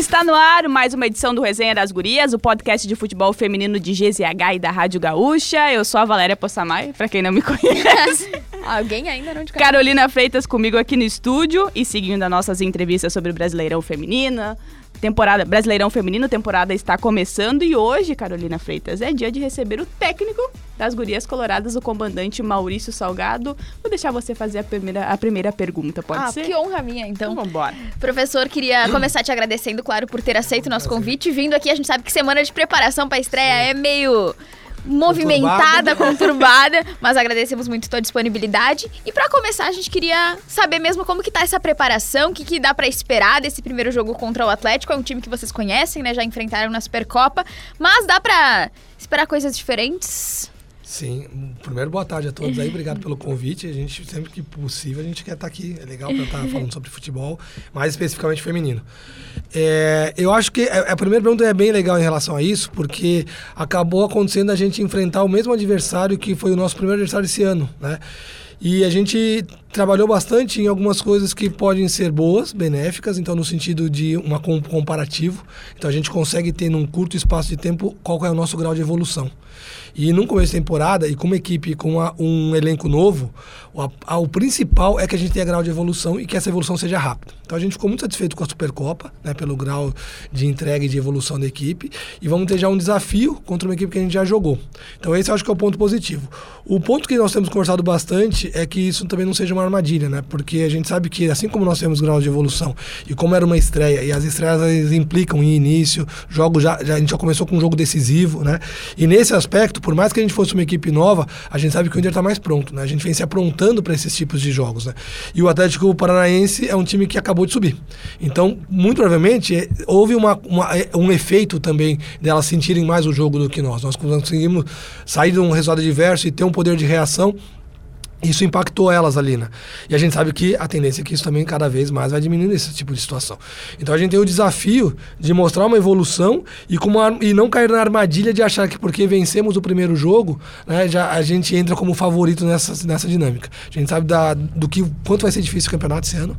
Está no ar mais uma edição do Resenha das Gurias, o podcast de futebol feminino de GZH e da Rádio Gaúcha. Eu sou a Valéria Possamay, para quem não me conhece. Alguém ainda não te conhece. Carolina Freitas comigo aqui no estúdio e seguindo as nossas entrevistas sobre o Brasileirão Feminino, Temporada Brasileirão Feminino, temporada está começando e hoje, Carolina Freitas, é dia de receber o técnico das Gurias Coloradas, o comandante Maurício Salgado. Vou deixar você fazer a primeira, a primeira pergunta, pode ah, ser? que honra minha, então. Então vambora. Professor, queria começar te agradecendo, claro, por ter aceito o nosso convite. Vindo aqui, a gente sabe que semana de preparação para a estreia é meio movimentada, conturbada, mas agradecemos muito a tua disponibilidade. E para começar, a gente queria saber mesmo como que tá essa preparação, o que, que dá para esperar desse primeiro jogo contra o Atlético. É um time que vocês conhecem, né? Já enfrentaram na Supercopa, mas dá para esperar coisas diferentes? Sim, primeiro boa tarde a todos aí, obrigado pelo convite. A gente sempre que possível a gente quer estar aqui, é legal para estar falando sobre futebol, mais especificamente feminino. É, eu acho que a, a primeira pergunta é bem legal em relação a isso, porque acabou acontecendo a gente enfrentar o mesmo adversário que foi o nosso primeiro adversário esse ano, né? E a gente trabalhou bastante em algumas coisas que podem ser boas, benéficas, então no sentido de um comparativo. Então a gente consegue ter num curto espaço de tempo qual é o nosso grau de evolução. E num começo de temporada, e com uma equipe com uma, um elenco novo, o, a, o principal é que a gente tenha grau de evolução e que essa evolução seja rápida. Então a gente ficou muito satisfeito com a Supercopa, né, pelo grau de entrega e de evolução da equipe. E vamos ter já um desafio contra uma equipe que a gente já jogou. Então esse eu acho que é o ponto positivo. O ponto que nós temos conversado bastante é que isso também não seja uma armadilha, né? Porque a gente sabe que assim como nós temos grau de evolução e como era uma estreia, e as estreias implicam em início, jogo já, já, a gente já começou com um jogo decisivo, né? E nesse aspecto, por mais que a gente fosse uma equipe nova, a gente sabe que o Inter está mais pronto, né? A gente vem se aprontando para esses tipos de jogos, né? E o Atlético Paranaense é um time que acabou de subir. Então, muito provavelmente, é, houve uma, uma, é, um efeito também delas sentirem mais o jogo do que nós. Nós conseguimos sair de um resultado adverso e ter um poder de reação isso impactou elas ali, né? E a gente sabe que a tendência é que isso também cada vez mais vai diminuindo esse tipo de situação. Então a gente tem o desafio de mostrar uma evolução e, e não cair na armadilha de achar que porque vencemos o primeiro jogo, né, já a gente entra como favorito nessa, nessa dinâmica. A gente sabe da, do que quanto vai ser difícil o campeonato esse ano.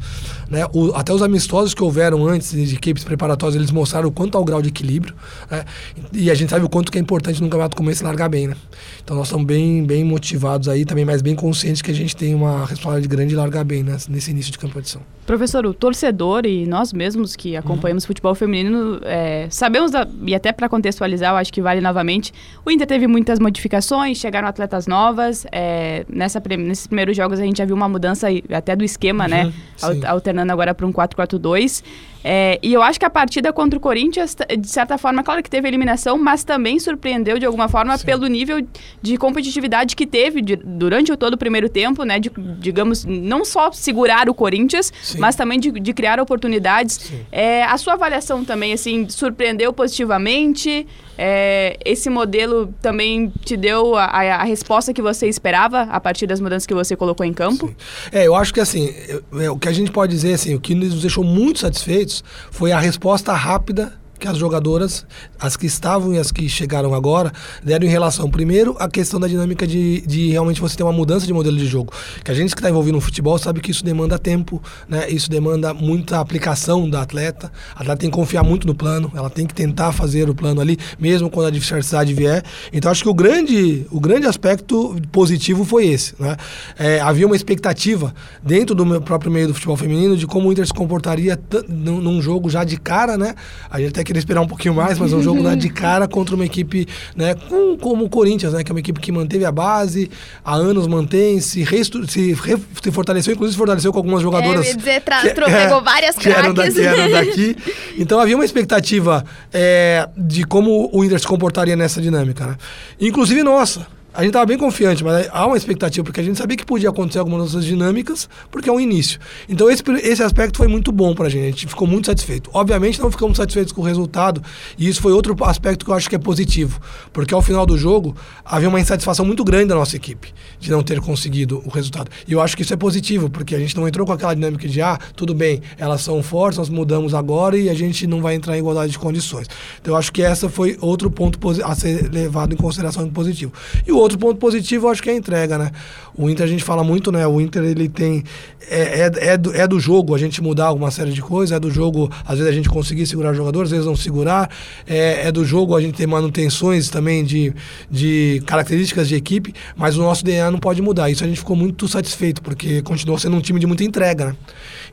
Né? O, até os amistosos que houveram antes de equipes preparatórias, eles mostraram o quanto há o grau de equilíbrio. Né? E a gente sabe o quanto que é importante num campeonato como esse largar bem, né? Então nós estamos bem, bem motivados aí, também mais bem conscientes que a gente tem uma responsabilidade grande de largar bem né, nesse início de competição. Professor, o torcedor e nós mesmos que acompanhamos uhum. futebol feminino, é, sabemos, da, e até para contextualizar, eu acho que vale novamente, o Inter teve muitas modificações, chegaram atletas novas, é, nessa, nesses primeiros jogos a gente já viu uma mudança até do esquema, né, uhum, né, alternando agora para um 4-4-2. É, e eu acho que a partida contra o Corinthians, de certa forma, claro que teve eliminação, mas também surpreendeu de alguma forma Sim. pelo nível de competitividade que teve de, durante todo o primeiro tempo, né? De, digamos, não só segurar o Corinthians, Sim. mas também de, de criar oportunidades. É, a sua avaliação também, assim, surpreendeu positivamente? É, esse modelo também te deu a, a, resposta que você esperava a partir das mudanças que você colocou em campo? Sim. É, eu acho que assim, eu, é, o que a gente pode dizer, assim, o que nos deixou muito satisfeitos foi a resposta rápida que as jogadoras, as que estavam e as que chegaram agora, deram em relação, primeiro, a questão da dinâmica de, de realmente você ter uma mudança de modelo de jogo. Que a gente que está envolvido no futebol sabe que isso demanda tempo, né? isso demanda muita aplicação da atleta. A atleta tem que confiar muito no plano, ela tem que tentar fazer o plano ali, mesmo quando a adversidade vier. Então, acho que o grande, o grande aspecto positivo foi esse. Né? É, havia uma expectativa dentro do próprio meio do futebol feminino de como o Inter se comportaria num, num jogo já de cara, né? A gente até queria esperar um pouquinho mais, mas é um jogo lá de cara contra uma equipe, né, com, como o Corinthians, né, que é uma equipe que manteve a base, há anos mantém, se, restu, se, re, se fortaleceu, inclusive se fortaleceu com algumas jogadoras. É, dizer, tra, que, pegou é, várias que eram, daqui, eram daqui. Então havia uma expectativa é, de como o Inter se comportaria nessa dinâmica, né? Inclusive nossa a gente estava bem confiante, mas há uma expectativa, porque a gente sabia que podia acontecer algumas dessas dinâmicas, porque é um início. Então, esse, esse aspecto foi muito bom para a gente, a gente ficou muito satisfeito. Obviamente, não ficamos satisfeitos com o resultado, e isso foi outro aspecto que eu acho que é positivo, porque ao final do jogo havia uma insatisfação muito grande da nossa equipe de não ter conseguido o resultado. E eu acho que isso é positivo, porque a gente não entrou com aquela dinâmica de, ah, tudo bem, elas são fortes, nós mudamos agora e a gente não vai entrar em igualdade de condições. Então, eu acho que essa foi outro ponto a ser levado em consideração positivo. E o outro ponto positivo, eu acho que é a entrega, né? O Inter a gente fala muito, né? O Inter ele tem. É, é, é, do, é do jogo a gente mudar alguma série de coisas, é do jogo, às vezes a gente conseguir segurar jogadores, às vezes não segurar. É, é do jogo a gente ter manutenções também de, de características de equipe, mas o nosso DNA não pode mudar. Isso a gente ficou muito satisfeito, porque continuou sendo um time de muita entrega, né?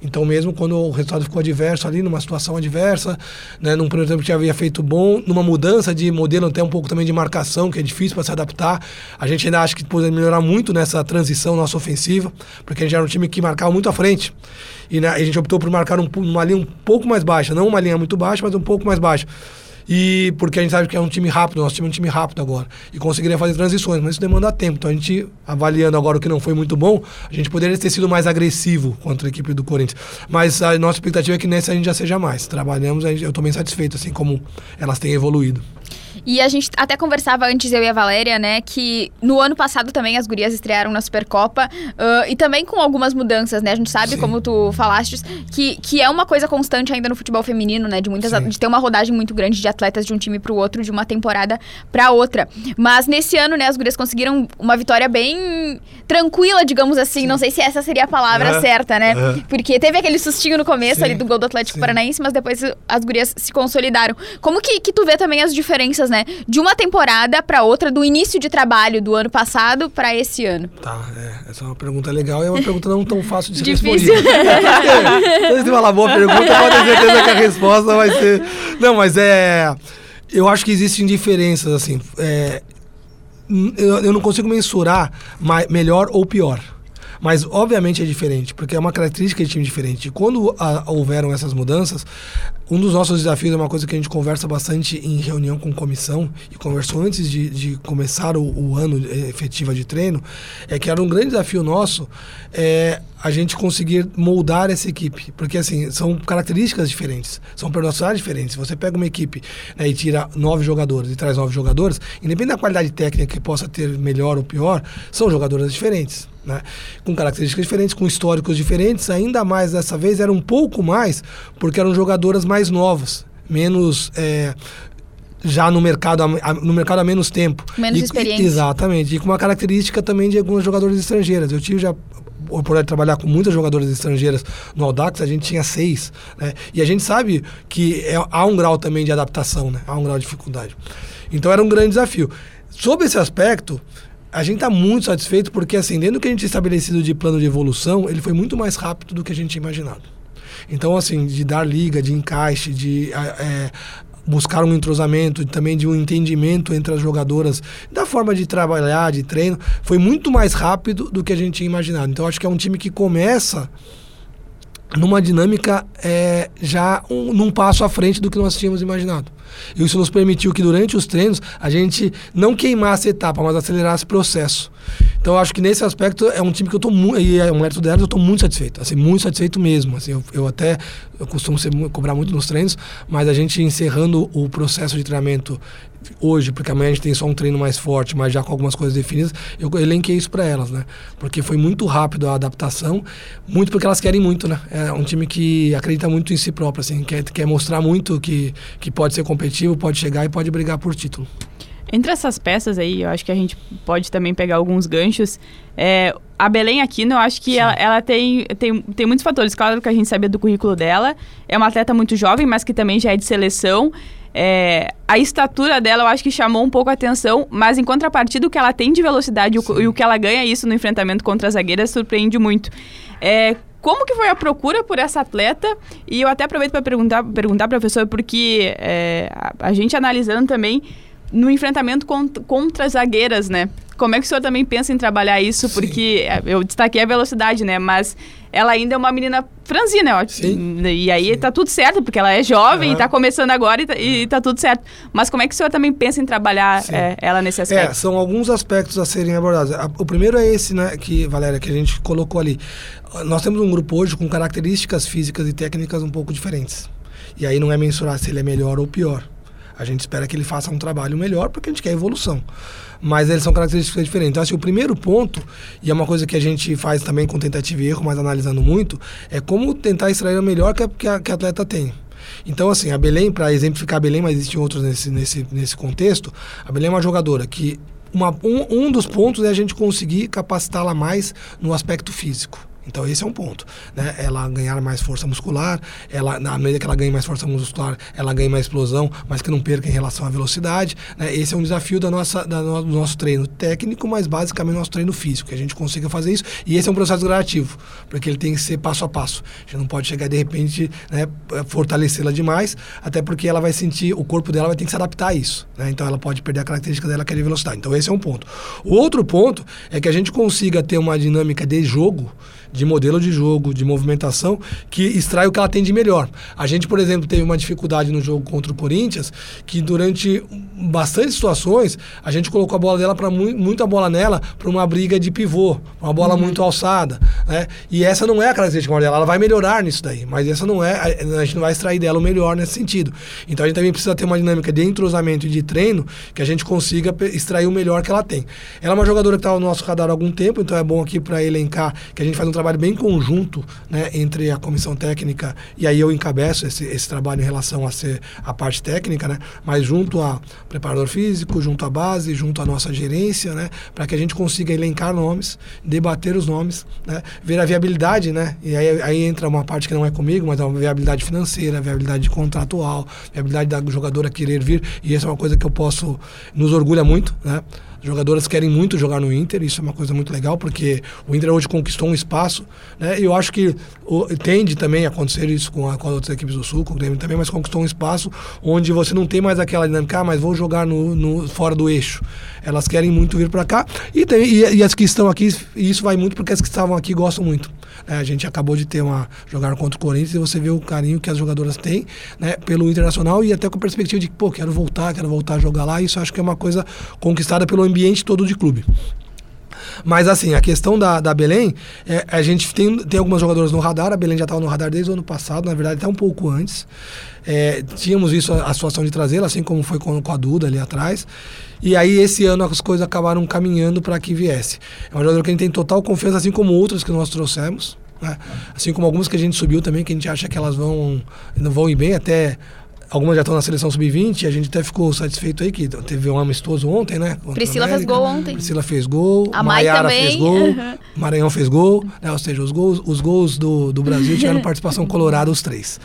Então, mesmo quando o resultado ficou adverso ali, numa situação adversa, né, num primeiro tempo que já havia feito bom, numa mudança de modelo, até um pouco também de marcação, que é difícil para se adaptar, a gente ainda acha que pode melhorar muito nessa transição nossa ofensiva, porque a gente era um time que marcava muito à frente. E né, a gente optou por marcar um, uma linha um pouco mais baixa, não uma linha muito baixa, mas um pouco mais baixa. E porque a gente sabe que é um time rápido, nosso time é um time rápido agora. E conseguiria fazer transições, mas isso demanda tempo. Então a gente, avaliando agora o que não foi muito bom, a gente poderia ter sido mais agressivo contra a equipe do Corinthians. Mas a nossa expectativa é que nessa a gente já seja mais. Trabalhamos, eu estou bem satisfeito, assim como elas têm evoluído. E a gente até conversava antes, eu e a Valéria, né, que no ano passado também as gurias estrearam na Supercopa uh, e também com algumas mudanças, né? A gente sabe, Sim. como tu falaste, que, que é uma coisa constante ainda no futebol feminino, né? De muitas de ter uma rodagem muito grande de atletas de um time para o outro, de uma temporada para outra. Mas nesse ano, né, as gurias conseguiram uma vitória bem tranquila, digamos assim. Sim. Não sei se essa seria a palavra uhum. certa, né? Uhum. Porque teve aquele sustinho no começo Sim. ali do gol do Atlético Paranaense, mas depois as gurias se consolidaram. Como que, que tu vê também as diferenças né? De uma temporada para outra, do início de trabalho do ano passado para esse ano. Tá, é, essa é uma pergunta legal e é uma pergunta não tão fácil de ser Difícil. respondida. Se você falar boa pergunta, pode ter certeza que a resposta vai ser. Não, mas é. Eu acho que existem diferenças, assim. É, eu, eu não consigo mensurar mais, melhor ou pior. Mas, obviamente, é diferente, porque é uma característica de time diferente. E quando a, houveram essas mudanças, um dos nossos desafios é uma coisa que a gente conversa bastante em reunião com comissão e conversou antes de, de começar o, o, ano efetivo de treino, é que era um grande desafio nosso é, a gente conseguir moldar essa equipe. Porque, assim, são características diferentes, são personalidades diferentes. Você pega uma equipe né, e tira nove jogadores e traz nove jogadores, independente da qualidade técnica que possa ter melhor ou pior, são jogadoras diferentes. Né? Com características diferentes, com históricos diferentes, ainda mais dessa vez era um pouco mais, porque eram jogadoras mais novas, menos. É, já no mercado, no mercado há menos tempo. Menos experiente. Exatamente. E com uma característica também de algumas jogadoras estrangeiras. Eu tive já oportunidade de trabalhar com muitas jogadoras estrangeiras no Audax, a gente tinha seis. Né? E a gente sabe que é, há um grau também de adaptação, né? há um grau de dificuldade. Então era um grande desafio. Sob esse aspecto, a gente está muito satisfeito porque, assim, dentro do que a gente tinha estabelecido de plano de evolução, ele foi muito mais rápido do que a gente tinha imaginado. Então, assim, de dar liga, de encaixe, de é, buscar um entrosamento, também de um entendimento entre as jogadoras, da forma de trabalhar, de treino, foi muito mais rápido do que a gente tinha imaginado. Então, acho que é um time que começa numa dinâmica é, já um, num passo à frente do que nós tínhamos imaginado. E isso nos permitiu que durante os treinos a gente não queimasse etapa, mas acelerasse processo. Então acho que nesse aspecto é um time que eu estou muito. E é um mérito delas, eu estou muito satisfeito. Assim, muito satisfeito mesmo. Assim, eu, eu até eu costumo ser, cobrar muito nos treinos, mas a gente encerrando o processo de treinamento hoje, porque amanhã a gente tem só um treino mais forte, mas já com algumas coisas definidas, eu elenquei isso para elas, né? Porque foi muito rápido a adaptação, muito porque elas querem muito, né? É um time que acredita muito em si próprio, assim, quer, quer mostrar muito que, que pode ser competitivo, pode chegar e pode brigar por título. Entre essas peças aí, eu acho que a gente pode também pegar alguns ganchos. É, a Belém Aquino, eu acho que ela, ela, tem, tem, tem muitos fatores. Claro que a gente sabia do currículo dela. É uma atleta muito jovem, mas que também já é de seleção. É, a estatura dela eu acho que chamou um pouco a atenção, mas em contrapartida o que ela tem de velocidade e o, e o, que ela ganha isso no enfrentamento contra as zagueiras surpreende muito. É, como que foi a procura por essa atleta? E eu até aproveito para perguntar, perguntar professor, porque é, a, a gente analisando também no enfrentamento contra, contra zagueiras, né? Como é que o senhor também pensa em trabalhar isso? Porque Sim. É, eu destaquei a velocidade, né? Mas ela ainda é uma menina franzina, ó. Sim. E aí Sim. tá tudo certo, porque ela é jovem, uhum. tá começando agora e tá, e tá, tudo certo. Mas como é que o senhor também pensa em trabalhar é, ela nesse aspecto? É, são alguns aspectos a serem abordados. O primeiro é esse, né, que, Valéria, que a gente colocou ali. Nós temos um grupo hoje com características físicas e técnicas um pouco diferentes. E aí não é mensurar se ele é melhor ou pior. A gente espera que ele faça um trabalho melhor porque a gente quer evolução. Mas eles são características diferentes. Então, assim, o primeiro ponto, e é uma coisa que a gente faz também com tentativa e erro, mas analisando muito, é como tentar extrair o melhor que a, que a, que a atleta tem. Então, assim, a Belém, para exemplificar a Belém, mas existem outros nesse, nesse, nesse contexto, a Belém é uma jogadora que uma, um, um dos pontos é a gente conseguir capacitá-la mais no aspecto físico. Então esse é um ponto, né? Ela ganhar mais força muscular, ela na medida que ela ganha mais força muscular, ela ganha mais explosão, mas que não perca em relação à velocidade, né? Esse é um desafio da nossa da no, do nosso treino técnico, mas basicamente nosso treino físico, que a gente consiga fazer isso. E esse é um processo gradativo, porque ele tem que ser passo a passo. A gente não pode chegar de repente, né, fortalecê-la demais, até porque ela vai sentir, o corpo dela vai ter que se adaptar a isso, né? Então ela pode perder a característica dela que é de velocidade. Então esse é um ponto. O outro ponto é que a gente consiga ter uma dinâmica de jogo de modelo de jogo, de movimentação, que extrai o que ela tem de melhor. A gente, por exemplo, teve uma dificuldade no jogo contra o Corinthians, que durante bastante situações, a gente colocou a bola dela para mu muita bola nela para uma briga de pivô, uma bola uhum. muito alçada, né? E essa não é a característica dela, ela vai melhorar nisso daí, mas essa não é, a gente não vai extrair dela o melhor nesse sentido. Então a gente também precisa ter uma dinâmica de entrosamento e de treino que a gente consiga extrair o melhor que ela tem. Ela é uma jogadora que está no nosso radar há algum tempo, então é bom aqui para elencar que a gente faz um trabalho bem conjunto né, entre a comissão técnica e aí eu encabeço esse, esse trabalho em relação a ser a parte técnica, né, mas junto a preparador físico, junto à base, junto à nossa gerência, né, para que a gente consiga elencar nomes, debater os nomes, né, ver a viabilidade, né, e aí, aí entra uma parte que não é comigo, mas é uma viabilidade financeira, viabilidade contratual, viabilidade da jogadora querer vir, e essa é uma coisa que eu posso, nos orgulha muito, né, jogadoras querem muito jogar no Inter, isso é uma coisa muito legal, porque o Inter hoje conquistou um espaço, né? E eu acho que o, tende também a acontecer isso com, a, com as outras equipes do Sul, com o Grêmio também, mas conquistou um espaço onde você não tem mais aquela dinâmica, ah, mas vou jogar no, no fora do eixo. Elas querem muito vir para cá, e, tem, e, e, as que estão aqui, isso vai muito porque as que estavam aqui gostam muito. Né? A gente acabou de ter uma jogar contra o Corinthians e você vê o carinho que as jogadoras têm né, pelo Internacional e até com a perspectiva de pô, quero voltar, quero voltar a jogar lá, isso acho que é uma coisa conquistada pelo ambiente todo de clube. Mas assim, a questão da, da Belém, é, a gente tem, tem algumas jogadoras no radar, a Belém já estava no radar desde o ano passado, na verdade até um pouco antes. É, tínhamos isso, a, a situação de trazê-la, assim como foi com, com, a Duda ali atrás. E aí esse ano as coisas acabaram caminhando para que viesse. É uma jogadora que a gente tem total confiança, assim como outras que nós trouxemos. Né? Assim como algumas que a gente subiu também, que a gente acha que elas vão, não vão ir bem, até Algumas já estão na seleção sub-20, a gente até ficou satisfeito aí que teve um amistoso ontem, né? Priscila fez gol ontem. Priscila fez gol, a Maiara fez gol, uhum. Maranhão fez gol, né? Ou seja, os gols, os gols do, do Brasil tiveram participação colorada os três.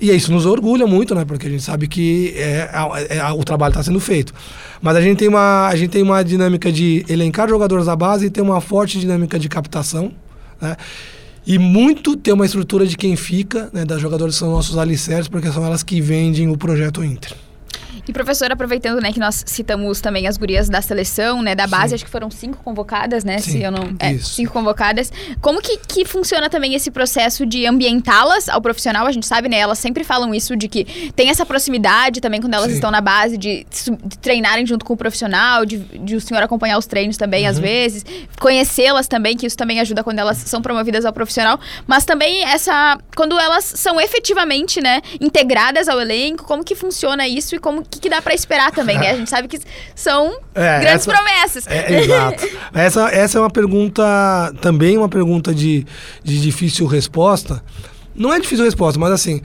E isso nos orgulha muito, né? Porque a gente sabe que é, é, é o trabalho está sendo feito. Mas a gente, tem uma, a gente tem uma dinâmica de elencar jogadores da base e tem uma forte dinâmica de captação, né? E muito ter uma estrutura de quem fica, né, das jogadoras que são nossos alicerces, porque são elas que vendem o projeto Inter. E professor, aproveitando, né, que nós citamos também as gurias da seleção, né, da base, Sim. acho que foram cinco convocadas, né, Sim, se eu não... É, isso. cinco convocadas. Como que, que funciona também esse processo de ambientá-las ao profissional? A gente sabe, né, elas sempre falam isso de que tem essa proximidade também quando elas Sim. estão na base, de, de, treinarem junto com o profissional, de, de, o senhor acompanhar os treinos também, uhum. às vezes, conhecê-las também, que isso também ajuda quando elas são promovidas ao profissional, mas também essa... quando elas são efetivamente, né, integradas ao elenco, como que funciona isso e como que, que dá para esperar também, né? A gente sabe que são é, grandes essa, promessas. É, exato. essa, essa é uma pergunta, também uma pergunta de, de difícil resposta. Não é difícil resposta, mas assim,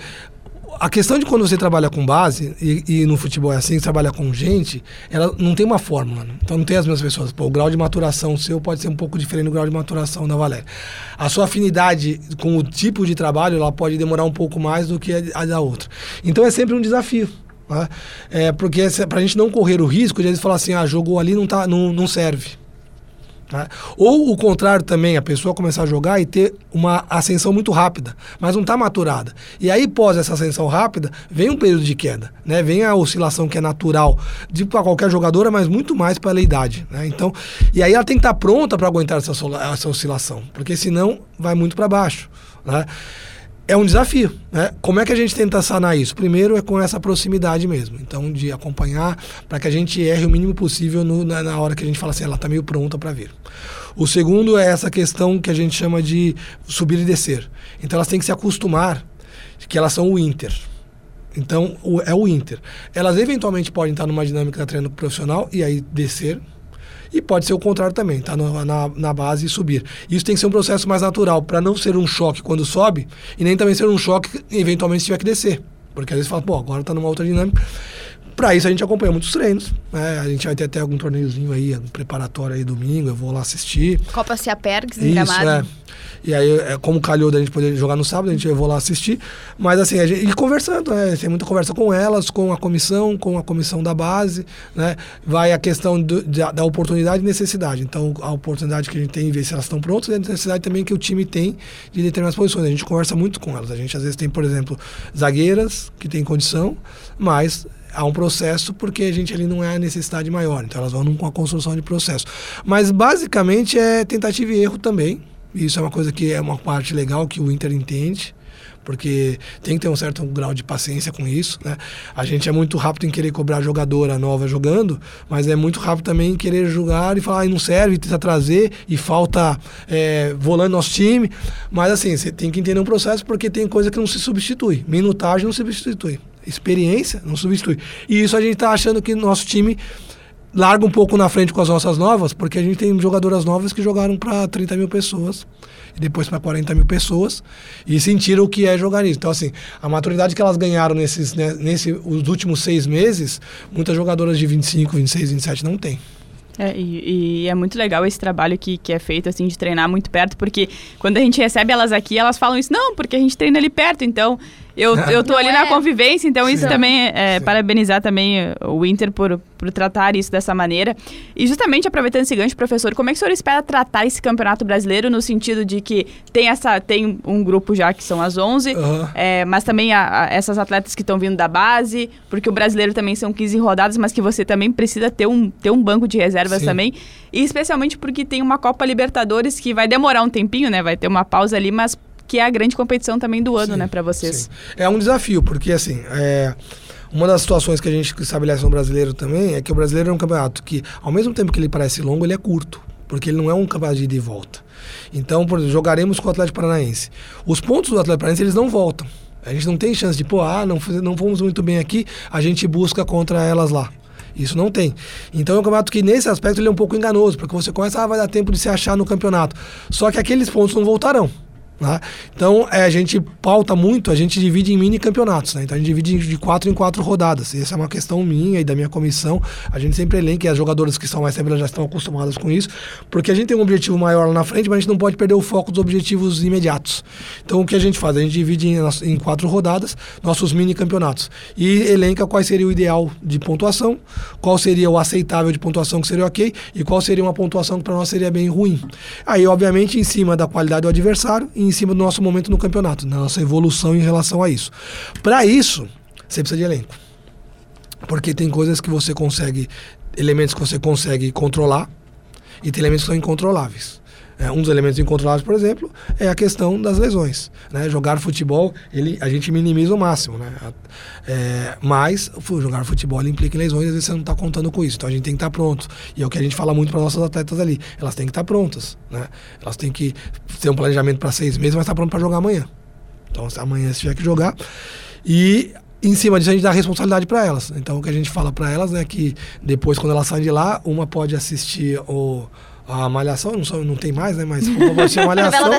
a questão de quando você trabalha com base, e, e, no futebol é assim, você trabalha com gente, ela não tem uma fórmula. Né? Então não tem as mesmas pessoas. Pô, o grau de maturação seu pode ser um pouco diferente do grau de maturação da Valéria. A sua afinidade com o tipo de trabalho, ela pode demorar um pouco mais do que a da outra. Então é sempre um desafio. Né? É, porque para a gente não correr o risco de eles falar assim, ah, jogou ali não, tá, não, não serve. Né? Ou o contrário também, a pessoa começar a jogar e ter uma ascensão muito rápida, mas não está maturada. E aí, pós essa ascensão rápida, vem um período de queda, né? vem a oscilação que é natural para qualquer jogadora, mas muito mais pela idade. Né? Então, e aí ela tem que estar tá pronta para aguentar essa, essa oscilação, porque senão vai muito para baixo. Né? É um desafio. Né? Como é que a gente tenta sanar isso? Primeiro é com essa proximidade mesmo. Então, de acompanhar para que a gente erre o mínimo possível no, na, na, hora que a gente fala assim, ela está meio pronta para vir. O segundo é essa questão que a gente chama de subir e descer. Então, elas têm que se acostumar que elas são o Inter. Então, o, é o Inter. Elas eventualmente podem estar numa dinâmica de treino profissional e aí descer, e pode ser o contrário também, tá na, na, na base e subir. Isso tem que ser um processo mais natural, para não ser um choque quando sobe e nem também ser um choque eventualmente se tiver que descer. Porque às vezes fala, pô, agora está numa outra dinâmica. Para isso a gente acompanha muitos treinos. Né? A gente vai ter até algum torneiozinho aí, um preparatório aí domingo, eu vou lá assistir. Copa Ciapergs em Gramado. É. E aí, é, como calhou da gente poder jogar no sábado, a gente eu vou lá assistir. Mas assim, a gente, e conversando, né? Tem muita conversa com elas, com a comissão, com a comissão da base, né? Vai a questão do, da, da, oportunidade e necessidade. Então, a oportunidade que a gente tem em ver se elas estão prontas e a necessidade também que o time tem de determinadas posições. A gente conversa muito com elas. A gente às vezes tem, por exemplo, zagueiras que têm condição, mas há um processo porque a gente ali não é a necessidade maior. Então elas vão com a construção de processo. Mas basicamente é tentativa e erro também. Isso é uma coisa que é uma parte legal que o Inter entende porque tem que ter um certo grau de paciência com isso, né? A gente é muito rápido em querer cobrar jogadora nova jogando, mas é muito rápido também em querer jogar e falar, ah, não serve, tenta trazer e falta é, volante nosso time. Mas assim, você tem que entender um processo porque tem coisa que não se substitui. Minutagem não se substitui. Experiência não substitui. E isso a gente está achando que nosso time larga um pouco na frente com as nossas novas, porque a gente tem jogadoras novas que jogaram para 30 mil pessoas e depois para 40 mil pessoas e sentiram o que é jogar nisso. Então, assim, a maturidade que elas ganharam nesses, né, nesse, os últimos seis meses, muitas jogadoras de 25, 26, 27 não têm. É, e, e, é muito legal esse trabalho que, que é feito, assim, de treinar muito perto, porque quando a gente recebe elas aqui, elas falam isso, não, porque a gente treina ali perto, então eu, eu tô Não ali é. na convivência, então Sim. isso também é, é parabenizar também o Inter por, por tratar isso dessa maneira. E justamente aproveitando esse gancho, professor, como é que o senhor espera tratar esse campeonato brasileiro no sentido de que tem essa tem um grupo já que são as 11, uhum. é, mas também a, a, essas atletas que estão vindo da base, porque o brasileiro também são 15 rodadas, mas que você também precisa ter um, ter um banco de reservas Sim. também. E especialmente porque tem uma Copa Libertadores que vai demorar um tempinho, né? Vai ter uma pausa ali, mas que é a grande competição também do ano, sim, né, para vocês. Sim. É um desafio, porque assim, é, uma das situações que a gente estabelece no brasileiro também é que o brasileiro é um campeonato que, ao mesmo tempo que ele parece longo, ele é curto, porque ele não é um campeonato de ida e volta. Então, por exemplo, jogaremos com o Atlético Paranaense. Os pontos do Atlético Paranaense, eles não voltam. A gente não tem chance de, pô, ah, não, não fomos muito bem aqui, a gente busca contra elas lá. Isso não tem. Então é um campeonato que, nesse aspecto, ele é um pouco enganoso, porque você começa, ah, vai dar tempo de se achar no campeonato. Só que aqueles pontos não voltarão. Né? Então, é, a gente pauta muito, a gente divide em mini campeonatos. Né? Então, a gente divide de quatro em quatro rodadas. Essa é uma questão minha e da minha comissão. A gente sempre elenca, e as jogadoras que estão mais tempo já estão acostumadas com isso, porque a gente tem um objetivo maior lá na frente, mas a gente não pode perder o foco dos objetivos imediatos. Então, o que a gente faz? A gente divide em, em quatro rodadas nossos mini campeonatos e elenca qual seria o ideal de pontuação, qual seria o aceitável de pontuação que seria ok e qual seria uma pontuação que para nós seria bem ruim. Aí, obviamente, em cima da qualidade do adversário, em em cima do nosso momento no campeonato, da nossa evolução em relação a isso. Para isso, você precisa de elenco. Porque tem coisas que você consegue, elementos que você consegue controlar e tem elementos que são incontroláveis. É, um dos elementos incontroláveis, por exemplo, é a questão das lesões. Né? Jogar futebol, ele, a gente minimiza o máximo. Né? É, mas jogar futebol implica lesões às vezes você não está contando com isso. Então a gente tem que estar tá pronto. E é o que a gente fala muito para nossas atletas ali. Elas têm que estar tá prontas. Né? Elas têm que ter um planejamento para seis meses, mas estar tá pronto para jogar amanhã. Então amanhã se tiver que jogar. E em cima disso a gente dá responsabilidade para elas. Então o que a gente fala para elas é que depois quando elas saem de lá, uma pode assistir o a Malhação, não, não tem mais, né? Mas uma pode assistir Malhação.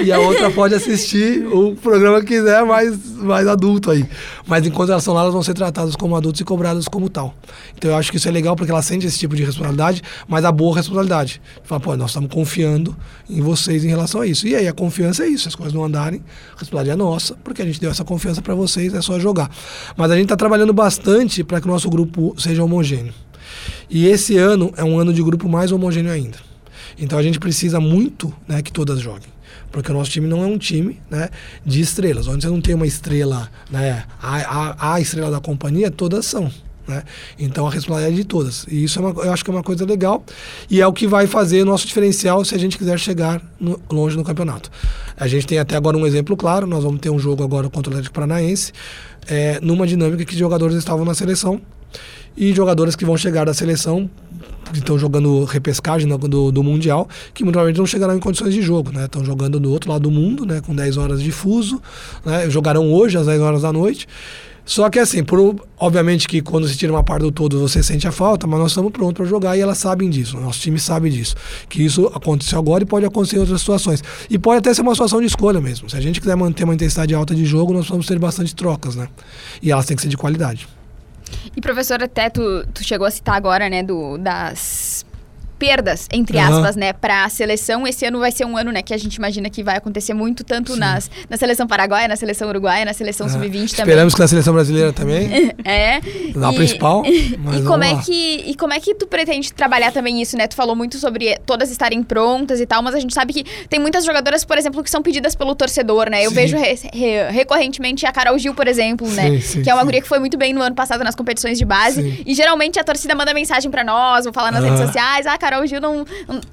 e a outra pode assistir o programa que quiser, mais, mais adulto aí. Mas enquanto elas são lá, elas vão ser tratadas como adultos e cobradas como tal. Então eu acho que isso é legal porque elas sentem esse tipo de responsabilidade, mas a boa responsabilidade. Fala, pô, nós estamos confiando em vocês em relação a isso. E aí a confiança é isso. Se as coisas não andarem, a responsabilidade é nossa, porque a gente deu essa confiança para vocês, é só jogar. Mas a gente está trabalhando bastante para que o nosso grupo seja homogêneo. E esse ano é um ano de grupo mais homogêneo ainda. Então a gente precisa muito né, que todas joguem. Porque o nosso time não é um time né, de estrelas. Onde você não tem uma estrela, né, a, a, a estrela da companhia, todas são. Né? Então a responsabilidade é de todas. E isso é uma, eu acho que é uma coisa legal e é o que vai fazer nosso diferencial se a gente quiser chegar no, longe no campeonato. A gente tem até agora um exemplo claro: nós vamos ter um jogo agora contra o Atlético Paranaense, é, numa dinâmica que jogadores estavam na seleção e jogadores que vão chegar da seleção que estão jogando repescagem do, do, do, Mundial, que muito provavelmente não chegarão em condições de jogo, né? Estão jogando do outro lado do mundo, né? Com 10 horas de fuso, né? Jogarão hoje às 10 horas da noite. Só que assim, por, obviamente que quando se tira uma parte do todo você sente a falta, mas nós estamos prontos para jogar e elas sabem disso, nosso time sabe disso. Que isso aconteceu agora e pode acontecer em outras situações. E pode até ser uma situação de escolha mesmo. Se a gente quiser manter uma intensidade alta de jogo, nós vamos ter bastante trocas, né? E elas têm que ser de qualidade. E professor, até tu, tu chegou a citar agora, né, do, das perdas, entre aspas, uhum. né, para a seleção. Esse ano vai ser um ano, né, que a gente imagina que vai acontecer muito, tanto nas, na seleção paraguaia, na seleção uruguaia, na seleção uhum. sub-20 também. Esperamos que na seleção brasileira também. é. Na e, principal. e como é que e como é que tu pretende trabalhar também isso, né? Tu falou muito sobre todas estarem prontas e tal, mas a gente sabe que tem muitas jogadoras, por exemplo, que são pedidas pelo torcedor, né? Eu sim. vejo re, re, recorrentemente a Carol Gil, por exemplo, né? Sim, sim, que é uma guria que foi muito bem no ano passado nas competições de base. E geralmente a torcida manda mensagem para nós, ou falar nas redes sociais, ah, Carol Gil não,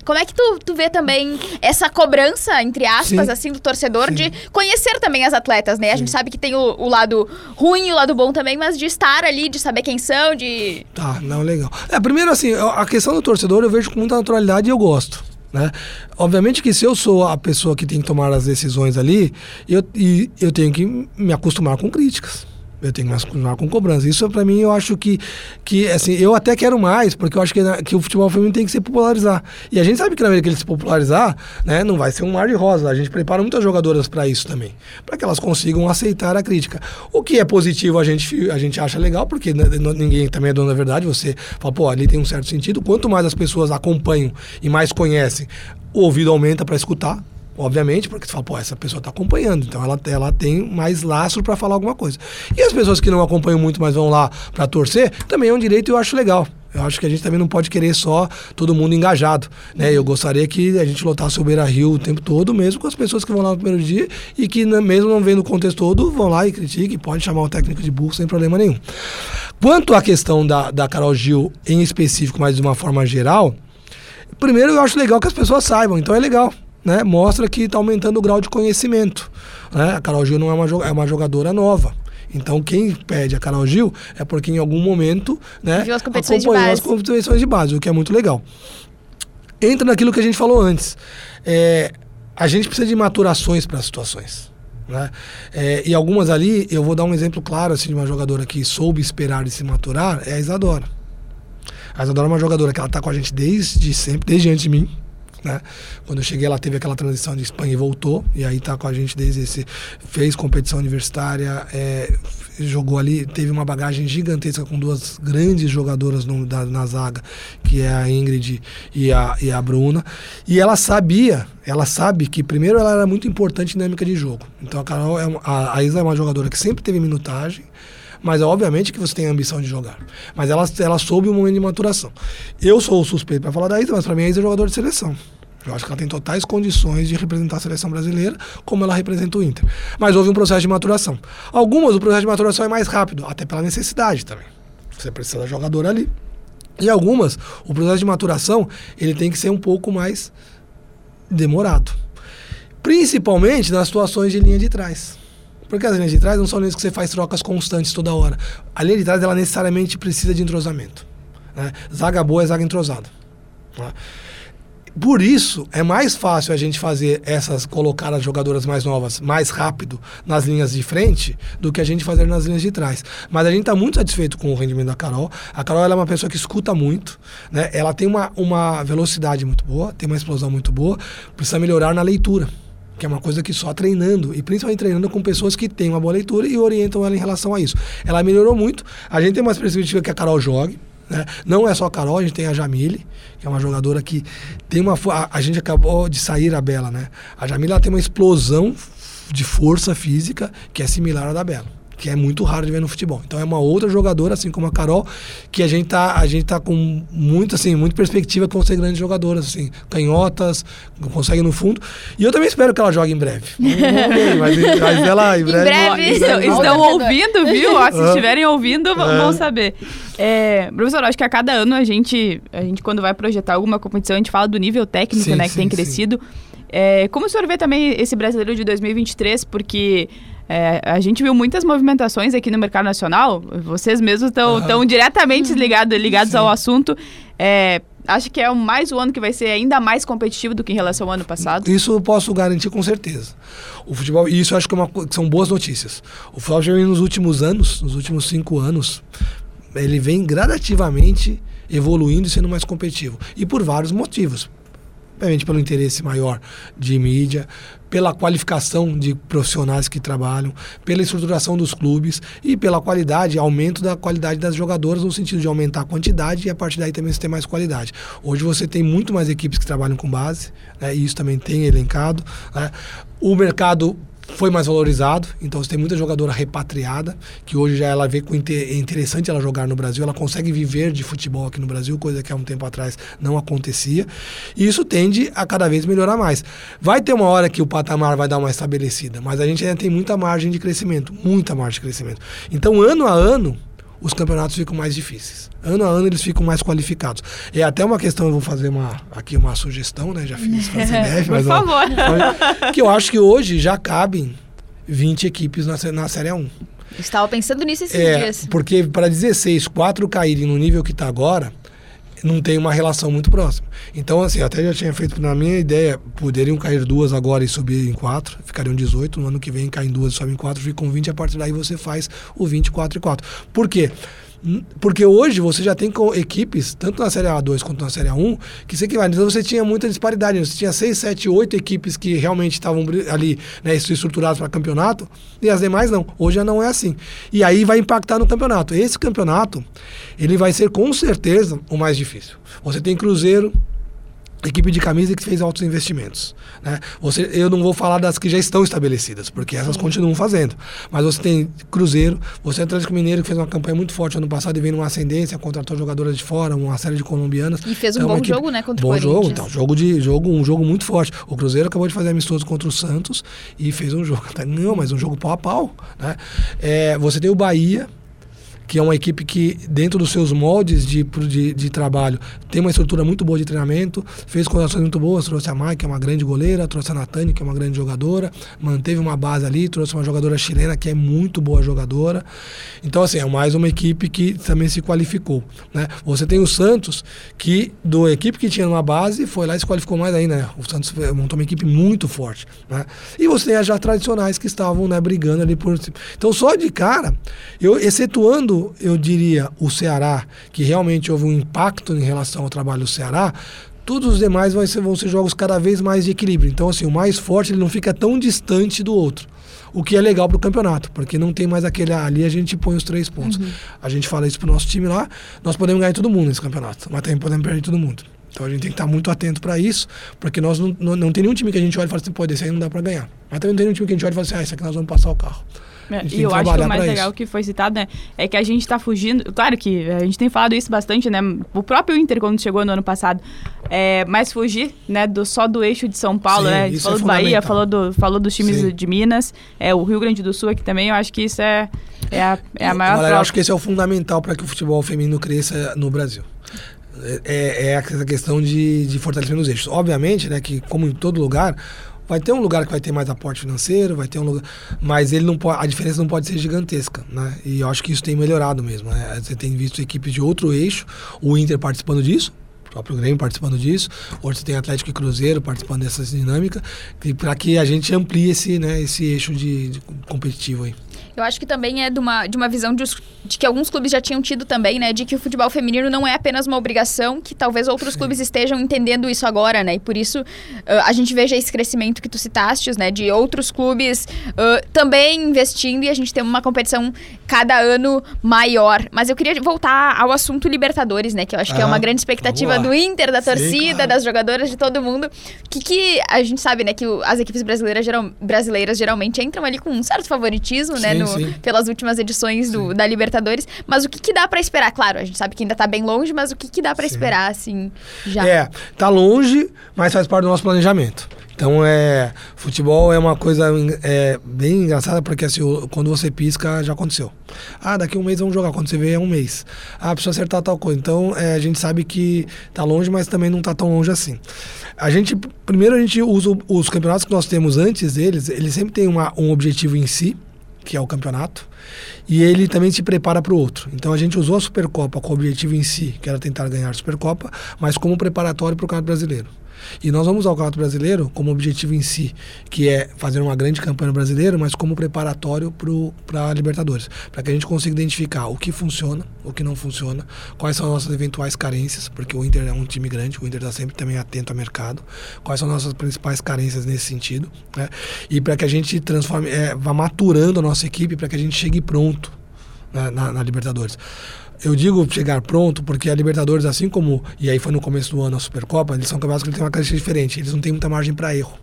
como é que tu, tu vê também essa cobrança, entre aspas, Sim. assim, do torcedor Sim. de conhecer também as atletas, né? A gente sabe que tem o, o, lado ruim e o lado bom também, mas de estar ali, de saber quem são, de. Tá, não, legal. É, primeiro, assim, a questão do torcedor eu vejo com muita naturalidade e eu gosto. Né? Obviamente que se eu sou a pessoa que tem que tomar as decisões ali, eu, e, eu tenho que me acostumar com críticas. Eu tenho que continuar com cobrança. Isso, para mim, eu acho que, que, assim, eu até quero mais, porque eu acho que, que o futebol feminino tem que se popularizar. E a gente sabe que na medida que ele se popularizar, né, não vai ser um mar de rosa. A gente prepara muitas jogadoras para isso também, para que elas consigam aceitar a crítica. O que é positivo a gente, a gente acha legal, porque ninguém também é dono da verdade. Você fala, pô, ali tem um certo sentido. Quanto mais as pessoas acompanham e mais conhecem, o ouvido aumenta para escutar obviamente, porque você fala, pô, essa pessoa está acompanhando, então ela, ela tem mais lastro para falar alguma coisa. E as pessoas que não acompanham muito, mas vão lá para torcer, também é um direito e eu acho legal. Eu acho que a gente também não pode querer só todo mundo engajado, né? Eu gostaria que a gente lotasse o Beira Rio o tempo todo, mesmo com as pessoas que vão lá no primeiro dia e que, né, mesmo não vendo o contexto todo, vão lá e critiquem, pode chamar o técnico de burro sem problema nenhum. Quanto à questão da, da Carol Gil em específico, mas de uma forma geral, primeiro eu acho legal que as pessoas saibam, então é legal né, mostra que está aumentando o grau de conhecimento. Né? A Carol Gil não é uma, é uma jogadora nova. Então, quem pede a Carol Gil é porque em algum momento né, as acompanhou as competições de base, o que é muito legal. Entra naquilo que a gente falou antes. É, a gente precisa de maturações para as situações. Né? É, e algumas ali, eu vou dar um exemplo claro assim, de uma jogadora que soube esperar e se maturar, é a Isadora. A Isadora é uma jogadora que ela está com a gente desde sempre, desde antes de mim. Né? Quando eu cheguei, ela teve aquela transição de Espanha e voltou, e aí tá com a gente desde esse. fez competição universitária, é, jogou ali, teve uma bagagem gigantesca com duas grandes jogadoras no, da, na zaga, que é a Ingrid e a, e a Bruna. E ela sabia, ela sabe que primeiro ela era muito importante em dinâmica de jogo. Então a Carol é a, a Isa é uma jogadora que sempre teve minutagem mas obviamente que você tem a ambição de jogar. Mas ela, ela soube o momento de maturação. Eu sou o suspeito para falar da Isa, mas para mim a Isa é jogador de seleção. Eu acho que ela tem totais condições de representar a seleção brasileira, como ela representa o Inter. Mas houve um processo de maturação. Algumas, o processo de maturação é mais rápido, até pela necessidade também. Você precisa da jogadora ali. E algumas, o processo de maturação, ele tem que ser um pouco mais demorado. Principalmente nas situações de linha de trás. Porque as linhas de trás não são linhas que você faz trocas constantes toda hora. A linha de trás, ela necessariamente precisa de entrosamento. Né? Zaga boa é zaga entrosada. Né? Por isso, é mais fácil a gente fazer essas, colocar as jogadoras mais novas mais rápido nas linhas de frente do que a gente fazer nas linhas de trás. Mas a gente está muito satisfeito com o rendimento da Carol. A Carol é uma pessoa que escuta muito, né? ela tem uma, uma velocidade muito boa, tem uma explosão muito boa, precisa melhorar na leitura que é uma coisa que só treinando, e principalmente treinando com pessoas que têm uma boa leitura e orientam ela em relação a isso. Ela melhorou muito. A gente tem uma perspectiva que a Carol jogue. Né? Não é só a Carol, a gente tem a Jamile, que é uma jogadora que tem uma. A, a gente acabou de sair a Bela, né? A Jamile ela tem uma explosão de força física que é similar à da Bela que é muito raro de ver no futebol. Então é uma outra jogadora, assim como a Carol, que a gente tá, a gente tá com muito, assim, muita perspectiva que vão ser grandes jogadoras, assim, canhotas, conseguem no fundo. E eu também espero que ela jogue em breve. mas, mas ela em breve. Em breve. Estão, estão ouvindo, viu? Ó, se estiverem ouvindo, vão saber. É, professor, acho que a cada ano a gente, a gente, quando vai projetar alguma competição, a gente fala do nível técnico, sim, né, que sim, tem crescido. É, como o senhor vê também esse brasileiro de 2023? Porque é, a gente viu muitas movimentações aqui no mercado nacional. Vocês mesmos estão uhum. diretamente ligados, ligados ao assunto. É, acho que é mais o ano que vai ser ainda mais competitivo do que em relação ao ano passado. Isso eu posso garantir com certeza. O futebol, e isso eu acho que, é uma, que são boas notícias. O futebol nos últimos anos, nos últimos cinco anos, ele vem gradativamente evoluindo e sendo mais competitivo. E por vários motivos obviamente pelo interesse maior de mídia, pela qualificação de profissionais que trabalham, pela estruturação dos clubes e pela qualidade, aumento da qualidade das jogadoras, no sentido de aumentar a quantidade e a partir daí também você ter mais qualidade. Hoje você tem muito mais equipes que trabalham com base, né, e isso também tem elencado. Né. O mercado foi mais valorizado, então você tem muita jogadora repatriada, que hoje já ela vê com é interessante ela jogar no Brasil, ela consegue viver de futebol aqui no Brasil, coisa que há um tempo atrás não acontecia, e isso tende a cada vez melhorar mais. Vai ter uma hora que o patamar vai dar uma estabelecida, mas a gente ainda tem muita margem de crescimento, muita margem de crescimento. Então, ano a ano, os campeonatos ficam mais difíceis. Ano a ano eles ficam mais qualificados. É até uma questão, eu vou fazer uma, aqui uma sugestão, né? Já fiz isso CBF, mas. Por favor. Ó, que eu acho que hoje já cabem 20 equipes na, na Série A1. Estava pensando nisso esses é, dias. Porque para 16, 4 caírem no nível que está agora, não tem uma relação muito próxima. Então, assim, até já tinha feito na minha ideia, poderiam cair duas agora e subir em quatro, ficariam 18, no ano que vem caem duas e sobem em quatro, ficam 20, a partir daí você faz o 24 e 4. Por quê? Porque hoje você já tem equipes, tanto na Série A2 quanto na Série A1, que. Então você tinha muita disparidade. Você tinha 6, 7, 8 equipes que realmente estavam ali né, estruturadas para campeonato, e as demais não. Hoje já não é assim. E aí vai impactar no campeonato. Esse campeonato, ele vai ser com certeza o mais difícil. Você tem Cruzeiro, equipe de camisa que fez altos investimentos. Né? Você, eu não vou falar das que já estão estabelecidas, porque essas continuam fazendo. Mas você tem Cruzeiro, você tem Atlético Mineiro, que fez uma campanha muito forte ano passado e vem numa ascendência, contratou jogadoras de fora, uma série de colombianas. E fez um então, bom equipe, jogo, né, contra bom o jogo, então, jogo de jogo, um jogo muito forte. O Cruzeiro acabou de fazer amistoso contra o Santos e fez um jogo, não, mas um jogo pau a pau, né? É, você tem o Bahia, que é uma equipe que, dentro dos seus moldes de, de, de, trabalho, tem uma estrutura muito boa de treinamento, fez contratações muito boas, trouxe a Mai, que é uma grande goleira, trouxe a Natane, que é uma grande jogadora, manteve uma base ali, trouxe uma jogadora chilena, que é muito boa jogadora. Então, assim, é mais uma equipe que também se qualificou. Né? Você tem o Santos, que, do equipe que tinha uma base, foi lá e se qualificou mais ainda. Né? O Santos montou uma equipe muito forte. Né? E você tem as já tradicionais que estavam né, brigando ali por. Então, só de cara, eu excetuando eu diria, o Ceará, que realmente houve um impacto em relação ao trabalho do Ceará, todos os demais vão ser, vão ser jogos cada vez mais de equilíbrio. Então, assim, o mais forte ele não fica tão distante do outro. O que é legal para o campeonato, porque não tem mais aquele ali a gente põe os três pontos. Uhum. A gente fala isso pro nosso time lá, nós podemos ganhar todo mundo nesse campeonato, mas também podemos perder todo mundo. Então a gente tem que estar muito atento para isso, porque nós não, não, não tem nenhum time que a gente olha e fala assim, pô, desse aí não dá para ganhar. Mas também não tem nenhum time que a gente olha e fala assim, ah, esse aqui nós vamos passar o carro. É, e eu acho que o mais legal isso. que foi citado né, é que a gente está fugindo. Claro que a gente tem falado isso bastante, né? O próprio Inter, quando chegou no ano passado, é, mas fugir né, do, só do eixo de São Paulo, Sim, né? A gente falou é do Bahia, falou, do, falou dos times Sim. de Minas, é, o Rio Grande do Sul aqui também. Eu acho que isso é, é, a, é a maior. Eu acho que esse é o fundamental para que o futebol feminino cresça no Brasil. É, é essa questão de, de fortalecimento dos eixos. Obviamente, né, que como em todo lugar, Vai ter um lugar que vai ter mais aporte financeiro, vai ter um lugar, mas ele não pode, a diferença não pode ser gigantesca, né? E eu acho que isso tem melhorado mesmo. Né? Você tem visto equipes de outro eixo, o Inter participando disso, o próprio Grêmio participando disso. Hoje você tem Atlético e Cruzeiro participando dessa dinâmica, para que a gente amplie esse, né, esse eixo de, de competitivo aí. Eu acho que também é de uma, de uma visão de, de, que alguns clubes já tinham tido também, né? De que o futebol feminino não é apenas uma obrigação, que talvez outros Sim. clubes estejam entendendo isso agora, né? E por isso uh, a gente veja esse crescimento que tu citaste, né? De outros clubes uh, também investindo e a gente tem uma competição cada ano maior. Mas eu queria voltar ao assunto Libertadores, né? Que eu acho ah, que é uma ah, grande expectativa do Inter, da torcida, Sim, das jogadoras, de todo mundo. Que, que a gente sabe, né? Que as equipes brasileiras, geral, brasileiras geralmente entram ali com um certo favoritismo, né? Sim, no, pelas últimas edições do, da Libertadores. Mas o que, que dá para esperar? Claro, a gente sabe que ainda tá bem longe, mas o que, que dá para esperar, assim, já? É, tá longe, mas faz parte do nosso planejamento. Então, é, futebol é uma coisa é, bem engraçada, porque assim, quando você pisca, já aconteceu. Ah, daqui um mês vamos jogar. Quando você vê, é um mês. Ah, precisa acertar tal coisa. Então, é, a gente sabe que tá longe, mas também não tá tão longe assim. A gente, primeiro, a gente usa os campeonatos que nós temos antes deles, eles sempre têm uma, um objetivo em si que é o campeonato, e ele também se prepara para o outro. Então a gente usou a Supercopa com o objetivo em si, que era tentar ganhar a Supercopa, mas como preparatório para o Campeonato Brasileiro. E nós vamos ao Campeonato Brasileiro como objetivo em si, que é fazer uma grande campanha brasileira, mas como preparatório para a Libertadores, para que a gente consiga identificar o que funciona, o que não funciona, quais são as nossas eventuais carências, porque o Inter é um time grande, o Inter está sempre também atento ao mercado, quais são as nossas principais carências nesse sentido, né? e para que a gente transforme, é, vá maturando a nossa equipe para que a gente chegue pronto né, na, na Libertadores. Eu digo chegar pronto porque a Libertadores, assim como. E aí foi no começo do ano a Supercopa, eles são campeonatos que têm uma característica diferente. Eles não têm muita margem para erro.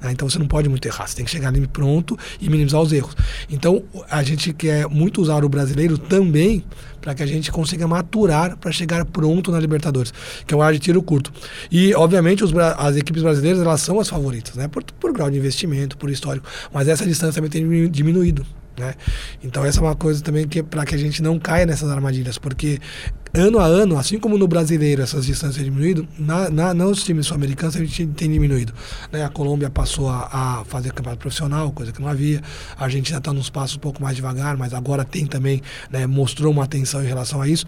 Né? Então você não pode muito errar. Você tem que chegar ali pronto e minimizar os erros. Então a gente quer muito usar o brasileiro também para que a gente consiga maturar para chegar pronto na Libertadores, que é um ar de tiro curto. E, obviamente, os, as equipes brasileiras elas são as favoritas, né? Por, por grau de investimento, por histórico. Mas essa distância também tem diminuído. Né? Então essa é uma coisa também que para que a gente não caia nessas armadilhas, porque ano a ano, assim como no brasileiro essas distâncias têm diminuído, na, na, nos times sul-americanos a gente tem diminuído. Né? A Colômbia passou a, a, fazer campeonato profissional, coisa que não havia. A Argentina está nos passos um pouco mais devagar, mas agora tem também, né, mostrou uma atenção em relação a isso.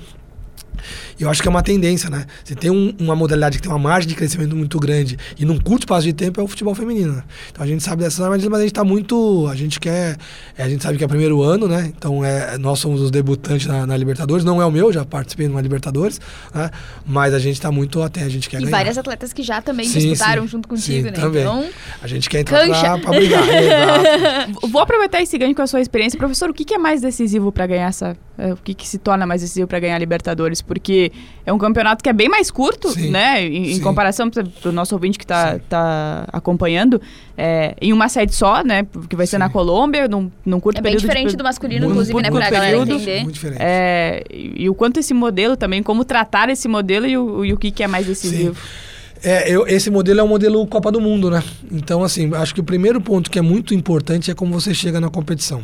E eu acho que é uma tendência, né? Você tem um, uma modalidade que tem uma margem de crescimento muito grande e num curto espaço de tempo é o futebol feminino. Né? Então a gente sabe dessas armadilhas, mas a gente está muito. A gente quer. É, a gente sabe que é o primeiro ano, né? Então é, nós somos os debutantes na, na Libertadores. Não é o meu, já participei numa Libertadores, né? Mas a gente está muito até, a gente quer e ganhar. E várias atletas que já também sim, disputaram sim, junto contigo, sim, né? Também. Então, a gente quer entrar para brigar. Vou aproveitar esse ganho com a sua experiência. Professor, o que, que é mais decisivo para ganhar essa. É, o que, que se torna mais decisivo para ganhar a Libertadores? Porque é um campeonato que é bem mais curto, sim, né? Em, em comparação para o nosso ouvinte que está tá acompanhando, é, em uma sede só, né? Que vai ser sim. na Colômbia, num, num curto é período. É bem diferente de, do masculino, muito, inclusive, né? Para a galera entender. Muito diferente. É, e, e, o quanto esse modelo também, como tratar esse modelo e o, e o que, que é mais decisivo. Sim. É, eu, esse modelo é o modelo Copa do Mundo, né? Então, assim, acho que o primeiro ponto que é muito importante é como você chega na competição.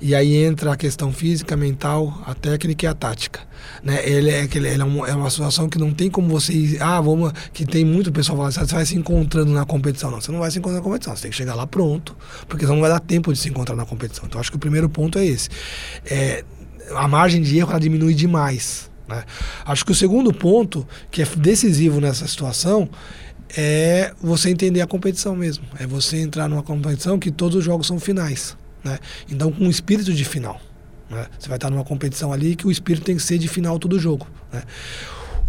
E aí entra a questão física, mental, a técnica e a tática. Né? Ele, é, ele é, uma, é uma situação que não tem como você ah, vamos, que tem muito pessoal falando, você vai se encontrando na competição. Não, você não vai se encontrar na competição, você tem que chegar lá pronto, porque senão não vai dar tempo de se encontrar na competição. Então acho que o primeiro ponto é esse. É, a margem de erro ela diminui demais. Né? Acho que o segundo ponto, que é decisivo nessa situação, é você entender a competição mesmo. É você entrar numa competição que todos os jogos são finais. Né? Então, com um espírito de final. Né? Você vai estar numa competição ali que o espírito tem que ser de final todo jogo. Né?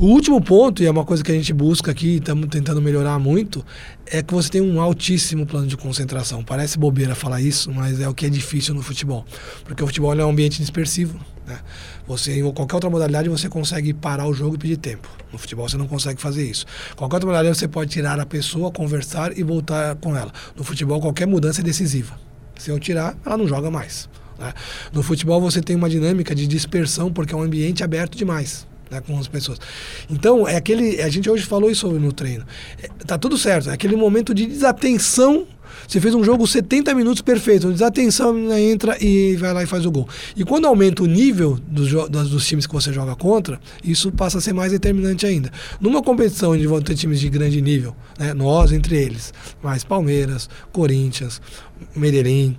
O último ponto, e é uma coisa que a gente busca aqui, estamos tentando melhorar muito, é que você tem um altíssimo plano de concentração. Parece bobeira falar isso, mas é o que é difícil no futebol. Porque o futebol é um ambiente dispersivo. Né? Você, em qualquer outra modalidade, você consegue parar o jogo e pedir tempo. No futebol, você não consegue fazer isso. Qualquer outra modalidade, você pode tirar a pessoa, conversar e voltar com ela. No futebol, qualquer mudança é decisiva. Se eu tirar, ela não joga mais. Né? No futebol você tem uma dinâmica de dispersão porque é um ambiente aberto demais. Né, com as pessoas. Então, é aquele. A gente hoje falou isso no treino. É, tá tudo certo, é aquele momento de desatenção. Você fez um jogo 70 minutos perfeito, desatenção, entra e vai lá e faz o gol. E quando aumenta o nível dos, dos times que você joga contra, isso passa a ser mais determinante ainda. Numa competição onde vão ter times de grande nível, né, nós entre eles, mais Palmeiras, Corinthians, Medellín,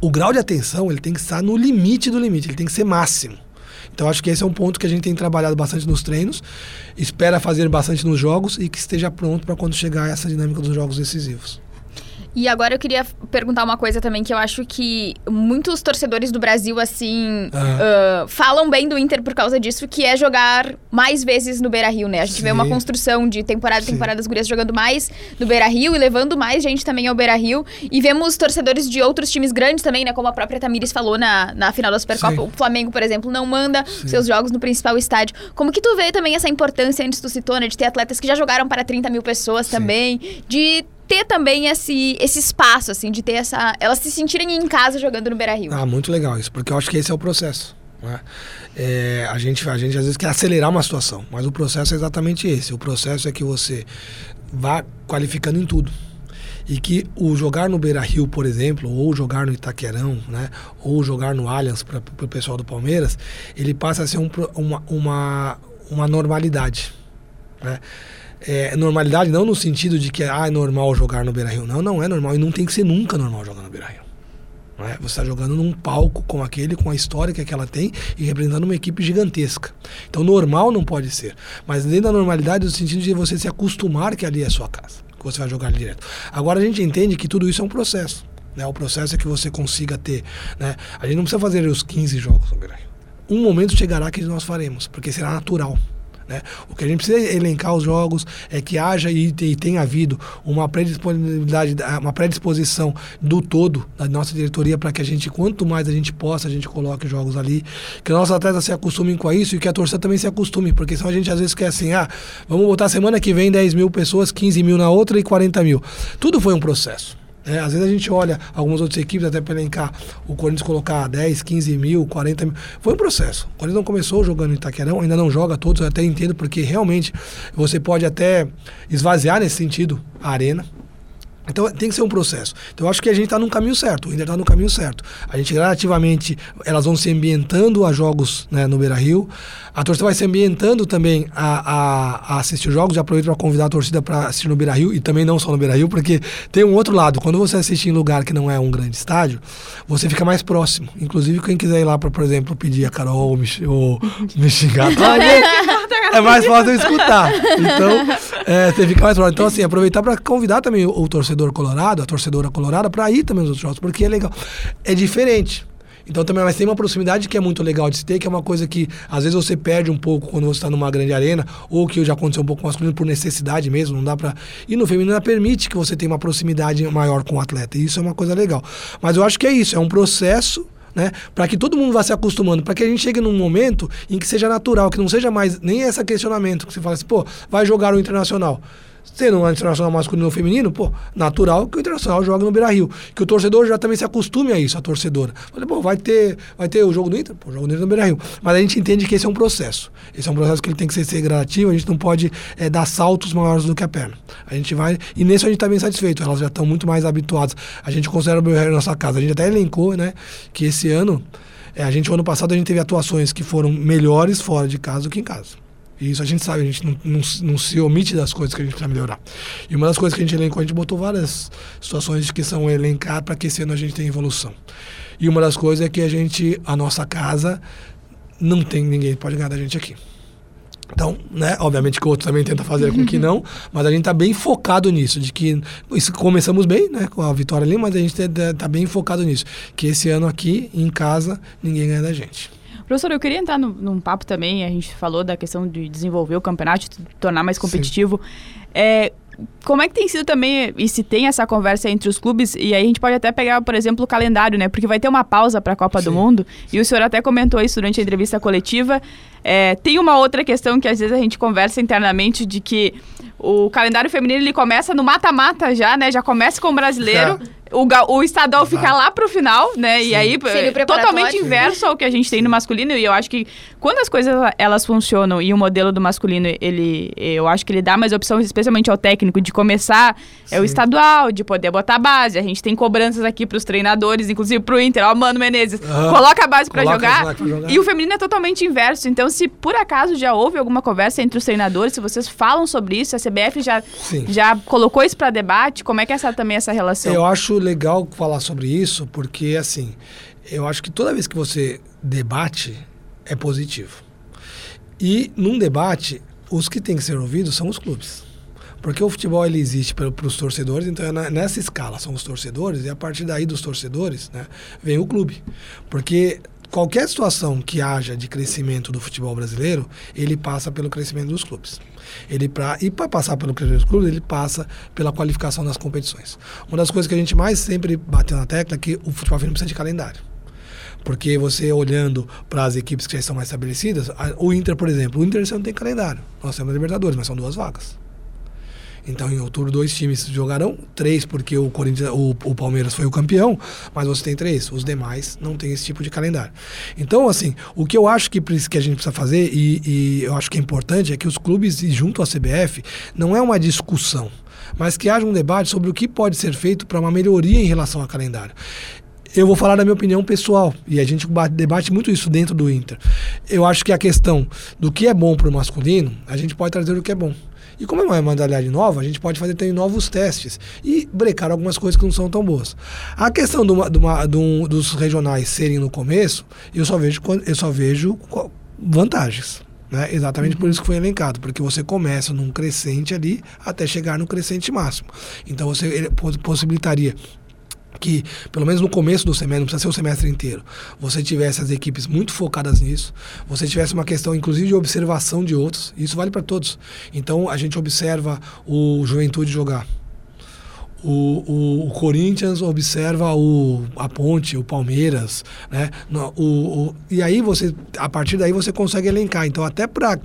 o grau de atenção ele tem que estar no limite do limite, ele tem que ser máximo. Então acho que esse é um ponto que a gente tem trabalhado bastante nos treinos, espera fazer bastante nos jogos e que esteja pronto para quando chegar essa dinâmica dos jogos decisivos. E agora eu queria perguntar uma coisa também que eu acho que muitos torcedores do Brasil, assim, uh, falam bem do Inter por causa disso, que é jogar mais vezes no Beira Rio, né? A gente Sim. vê uma construção de temporada em temporada das gurias jogando mais no Beira Rio e levando mais gente também ao Beira Rio. E vemos torcedores de outros times grandes também, né? Como a própria Tamires falou na, na final da Supercopa. Sim. O Flamengo, por exemplo, não manda Sim. seus jogos no principal estádio. Como que tu vê também essa importância, antes tu citou, né? De ter atletas que já jogaram para 30 mil pessoas também, de ter também esse, esse espaço, assim, de ter essa. Elas se sentirem em casa jogando no Beira Rio. Ah, muito legal isso, porque eu acho que esse é o processo. Né? É, a, gente, a gente às vezes quer acelerar uma situação, mas o processo é exatamente esse. O processo é que você vá qualificando em tudo. E que o jogar no Beira Rio, por exemplo, ou jogar no Itaquerão, né, ou jogar no Allianz para o pessoal do Palmeiras, ele passa a ser um, uma, uma, uma normalidade. Né? É, normalidade não no sentido de que ah, é normal jogar no Beira-Rio. Não, não é normal e não tem que ser nunca normal jogar no Beira-Rio. Né? Você está jogando num palco com aquele, com a história que ela tem e representando uma equipe gigantesca. Então, normal não pode ser. Mas dentro da normalidade, no sentido de você se acostumar que ali é a sua casa, que você vai jogar direto. Agora, a gente entende que tudo isso é um processo. Né? O processo é que você consiga ter. Né? A gente não precisa fazer os 15 jogos no Um momento chegará que nós faremos, porque será natural. Né? O que a gente precisa elencar os jogos é que haja e, tenha havido uma predisponibilidade, uma predisposição do todo da nossa diretoria para que a gente, quanto mais a gente possa, a gente coloque jogos ali, que os nossos atletas se acostumem com isso e que a torcida também se acostume, porque senão a gente às vezes quer assim, ah, vamos botar semana que vem 10 mil pessoas, 15 mil na outra e 40 mil. Tudo foi um processo. É, às vezes a gente olha algumas outras equipes, até para elencar o Corinthians colocar 10, 15 mil, 40 mil. Foi um processo. O Corinthians não começou jogando em Itaquerão, ainda não joga todos, eu até entendo, porque realmente você pode até esvaziar nesse sentido a arena. Então tem que ser um processo. Então eu acho que a gente está no caminho certo, o Inter está no caminho certo. A gente gradativamente, elas vão se ambientando a jogos né, no Beira Rio. A torcida vai se ambientando também a, a, a assistir jogos. Já aproveito para convidar a torcida para assistir no Beira Rio e também não só no Beira Rio, porque tem um outro lado. Quando você assiste em lugar que não é um grande estádio, você fica mais próximo. Inclusive, quem quiser ir lá para, por exemplo, pedir a Carol ou me, ou me xingar, tá? É mais fácil escutar. Então, é, você fica mais próximo. Então, assim, aproveitar para convidar também o, o torcedor colorado, a torcedora colorada, para ir também nos outros jogos, porque é legal. É diferente. Então também mas tem uma proximidade que é muito legal de se ter, que é uma coisa que às vezes você perde um pouco quando você está numa grande arena, ou que já aconteceu um pouco masculino por necessidade mesmo, não dá para E no feminino permite que você tenha uma proximidade maior com o atleta. E isso é uma coisa legal. Mas eu acho que é isso, é um processo né? Para que todo mundo vá se acostumando, para que a gente chegue num momento em que seja natural, que não seja mais nem esse questionamento que você fala assim, pô, vai jogar o internacional sendo um internacional masculino ou feminino, pô, natural que o internacional jogue no Beira Rio. Que o torcedor já também se acostume a isso, a torcedora. Falei, pô, vai ter, vai ter o jogo do Inter? Pô, o jogo do Inter no Beira Rio. Mas a gente entende que esse é um processo. Esse é um processo que ele tem que ser, ser gradativo, a gente não pode é, dar saltos maiores do que a perna. A gente vai, e nesse a gente está bem satisfeito, elas já estão muito mais habituadas. A gente considera o Beira Rio nossa casa. A gente até elencou, né, que esse ano, é, a gente, ano passado, a gente teve atuações que foram melhores fora de casa do que em casa. E isso a gente sabe, a gente não, não, não, se omite das coisas que a gente precisa melhorar. E uma das coisas que a gente elencou, a gente botou várias situações que são elencar para que esse ano a gente tenha evolução. E uma das coisas é que a gente, a nossa casa, não tem ninguém que pode ganhar da gente aqui. Então, né, obviamente que o outro também tenta fazer com que não, mas a gente está bem focado nisso, de que isso, começamos bem, né, com a vitória ali, mas a gente está tá bem focado nisso, que esse ano aqui, em casa, ninguém ganha da gente. Professor, eu queria entrar no, num papo também, a gente falou da questão de desenvolver o campeonato, de tornar mais competitivo. É, como é que tem sido também, e se tem essa conversa entre os clubes, e aí a gente pode até pegar, por exemplo, o calendário, né? Porque vai ter uma pausa para a Copa Sim. do Mundo, e o senhor até comentou isso durante a entrevista coletiva. É, tem uma outra questão que às vezes a gente conversa internamente de que o calendário feminino ele começa no mata-mata já, né? Já começa com o brasileiro. O, o estadual fica lá pro final, né? Sim. E aí, é totalmente inverso ao que a gente tem no masculino. E eu acho que quando as coisas elas funcionam e o modelo do masculino, ele, eu acho que ele dá mais opção, especialmente ao técnico, de começar é o estadual, de poder botar base. A gente tem cobranças aqui pros treinadores, inclusive pro Inter. Ó, Mano Menezes, coloca a base para jogar. jogar. E o feminino é totalmente inverso. Então, se por acaso já houve alguma conversa entre os treinadores, se vocês falam sobre isso, a CBF já, já colocou isso para debate, como é que é essa, também essa relação? Eu acho legal falar sobre isso, porque assim, eu acho que toda vez que você debate, é positivo. E num debate, os que têm que ser ouvidos são os clubes. Porque o futebol ele existe para, os torcedores, então é nessa escala são os torcedores, e a partir daí dos torcedores né, vem o clube. Porque qualquer situação que haja de crescimento do futebol brasileiro, ele passa pelo crescimento dos clubes. Ele pra, e para passar pelo crescimento dos clubes, ele passa pela qualificação das competições. Uma das coisas que a gente mais sempre bateu na tecla é que o futebol feminino precisa de calendário. Porque você olhando para as equipes que já estão mais estabelecidas, o Inter, por exemplo, o Inter não tem calendário. Nós temos a Libertadores, mas são duas vagas. Então, em outubro, dois times jogarão, três porque o Corinthians, o, o, Palmeiras foi o campeão, mas você tem três. Os demais não tem esse tipo de calendário. Então, assim, o que eu acho que, que a gente precisa fazer, e, e eu acho que é importante, é que os clubes, junto à CBF, não é uma discussão, mas que haja um debate sobre o que pode ser feito para uma melhoria em relação ao calendário. Eu vou falar da minha opinião pessoal, e a gente debate muito isso dentro do Inter. Eu acho que a questão do que é bom para o masculino, a gente pode trazer o que é bom. E como é uma modalidade nova, a gente pode fazer também novos testes e brecar algumas coisas que não são tão boas. A questão do, do, do, dos regionais serem no começo, eu só vejo, eu só vejo vantagens. Né? Exatamente uhum. por isso que foi elencado, porque você começa num crescente ali até chegar no crescente máximo. Então você possibilitaria que, pelo menos no começo do semestre, não precisa ser o semestre inteiro, você tivesse as equipes muito focadas nisso, você tivesse uma questão, inclusive, de observação de outros, isso vale para todos. Então, a gente observa o Juventude jogar. O, o, o, Corinthians observa o, a Ponte, o Palmeiras, né? O, o, e aí você, a partir daí você consegue elencar. Então, até para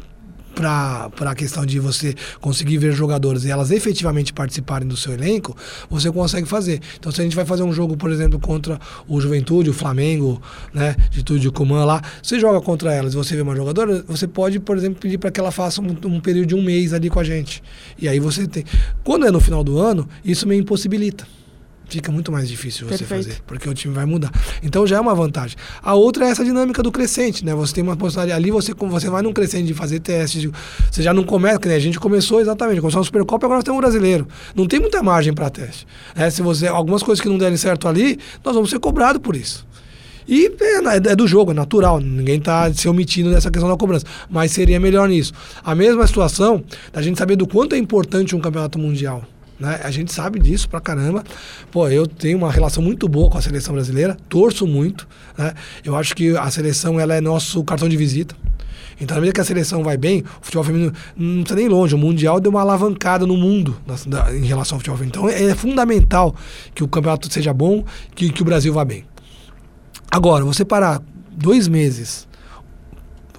para a questão de você conseguir ver jogadores e elas efetivamente participarem do seu elenco, você consegue fazer. Então, se a gente vai fazer um jogo, por exemplo, contra o Juventude, o Flamengo, né, de tudo de Coman lá, você joga contra elas e você vê uma jogadora, você pode, por exemplo, pedir para que ela faça um, um período de um mês ali com a gente. E aí você tem. Quando é no final do ano, isso me impossibilita fica muito mais difícil você Perfeito. fazer, porque o time vai mudar. Então já é uma vantagem. A outra é essa dinâmica do crescente, né? Você tem uma possibilidade ali, você, você vai num crescente de fazer testes, você já não começa, que né? a gente começou exatamente, começou no Supercopa e agora nós temos um brasileiro. Não tem muita margem para teste. Né? Se você algumas coisas que não derem certo ali, nós vamos ser cobrados por isso. E é, é, do jogo, é natural, ninguém está se omitindo dessa questão da cobrança. Mas seria melhor nisso. A mesma situação da gente saber do quanto é importante um campeonato mundial. Né? A gente sabe disso pra caramba. Pô, eu tenho uma relação muito boa com a seleção brasileira, torço muito. Né? Eu acho que a seleção ela é nosso cartão de visita. Então, na medida que a seleção vai bem, o futebol feminino não está nem longe. O Mundial deu uma alavancada no mundo na, em relação ao futebol feminino. Então, é, é, fundamental que o campeonato seja bom, que, que o Brasil vá bem. Agora, você parar dois meses,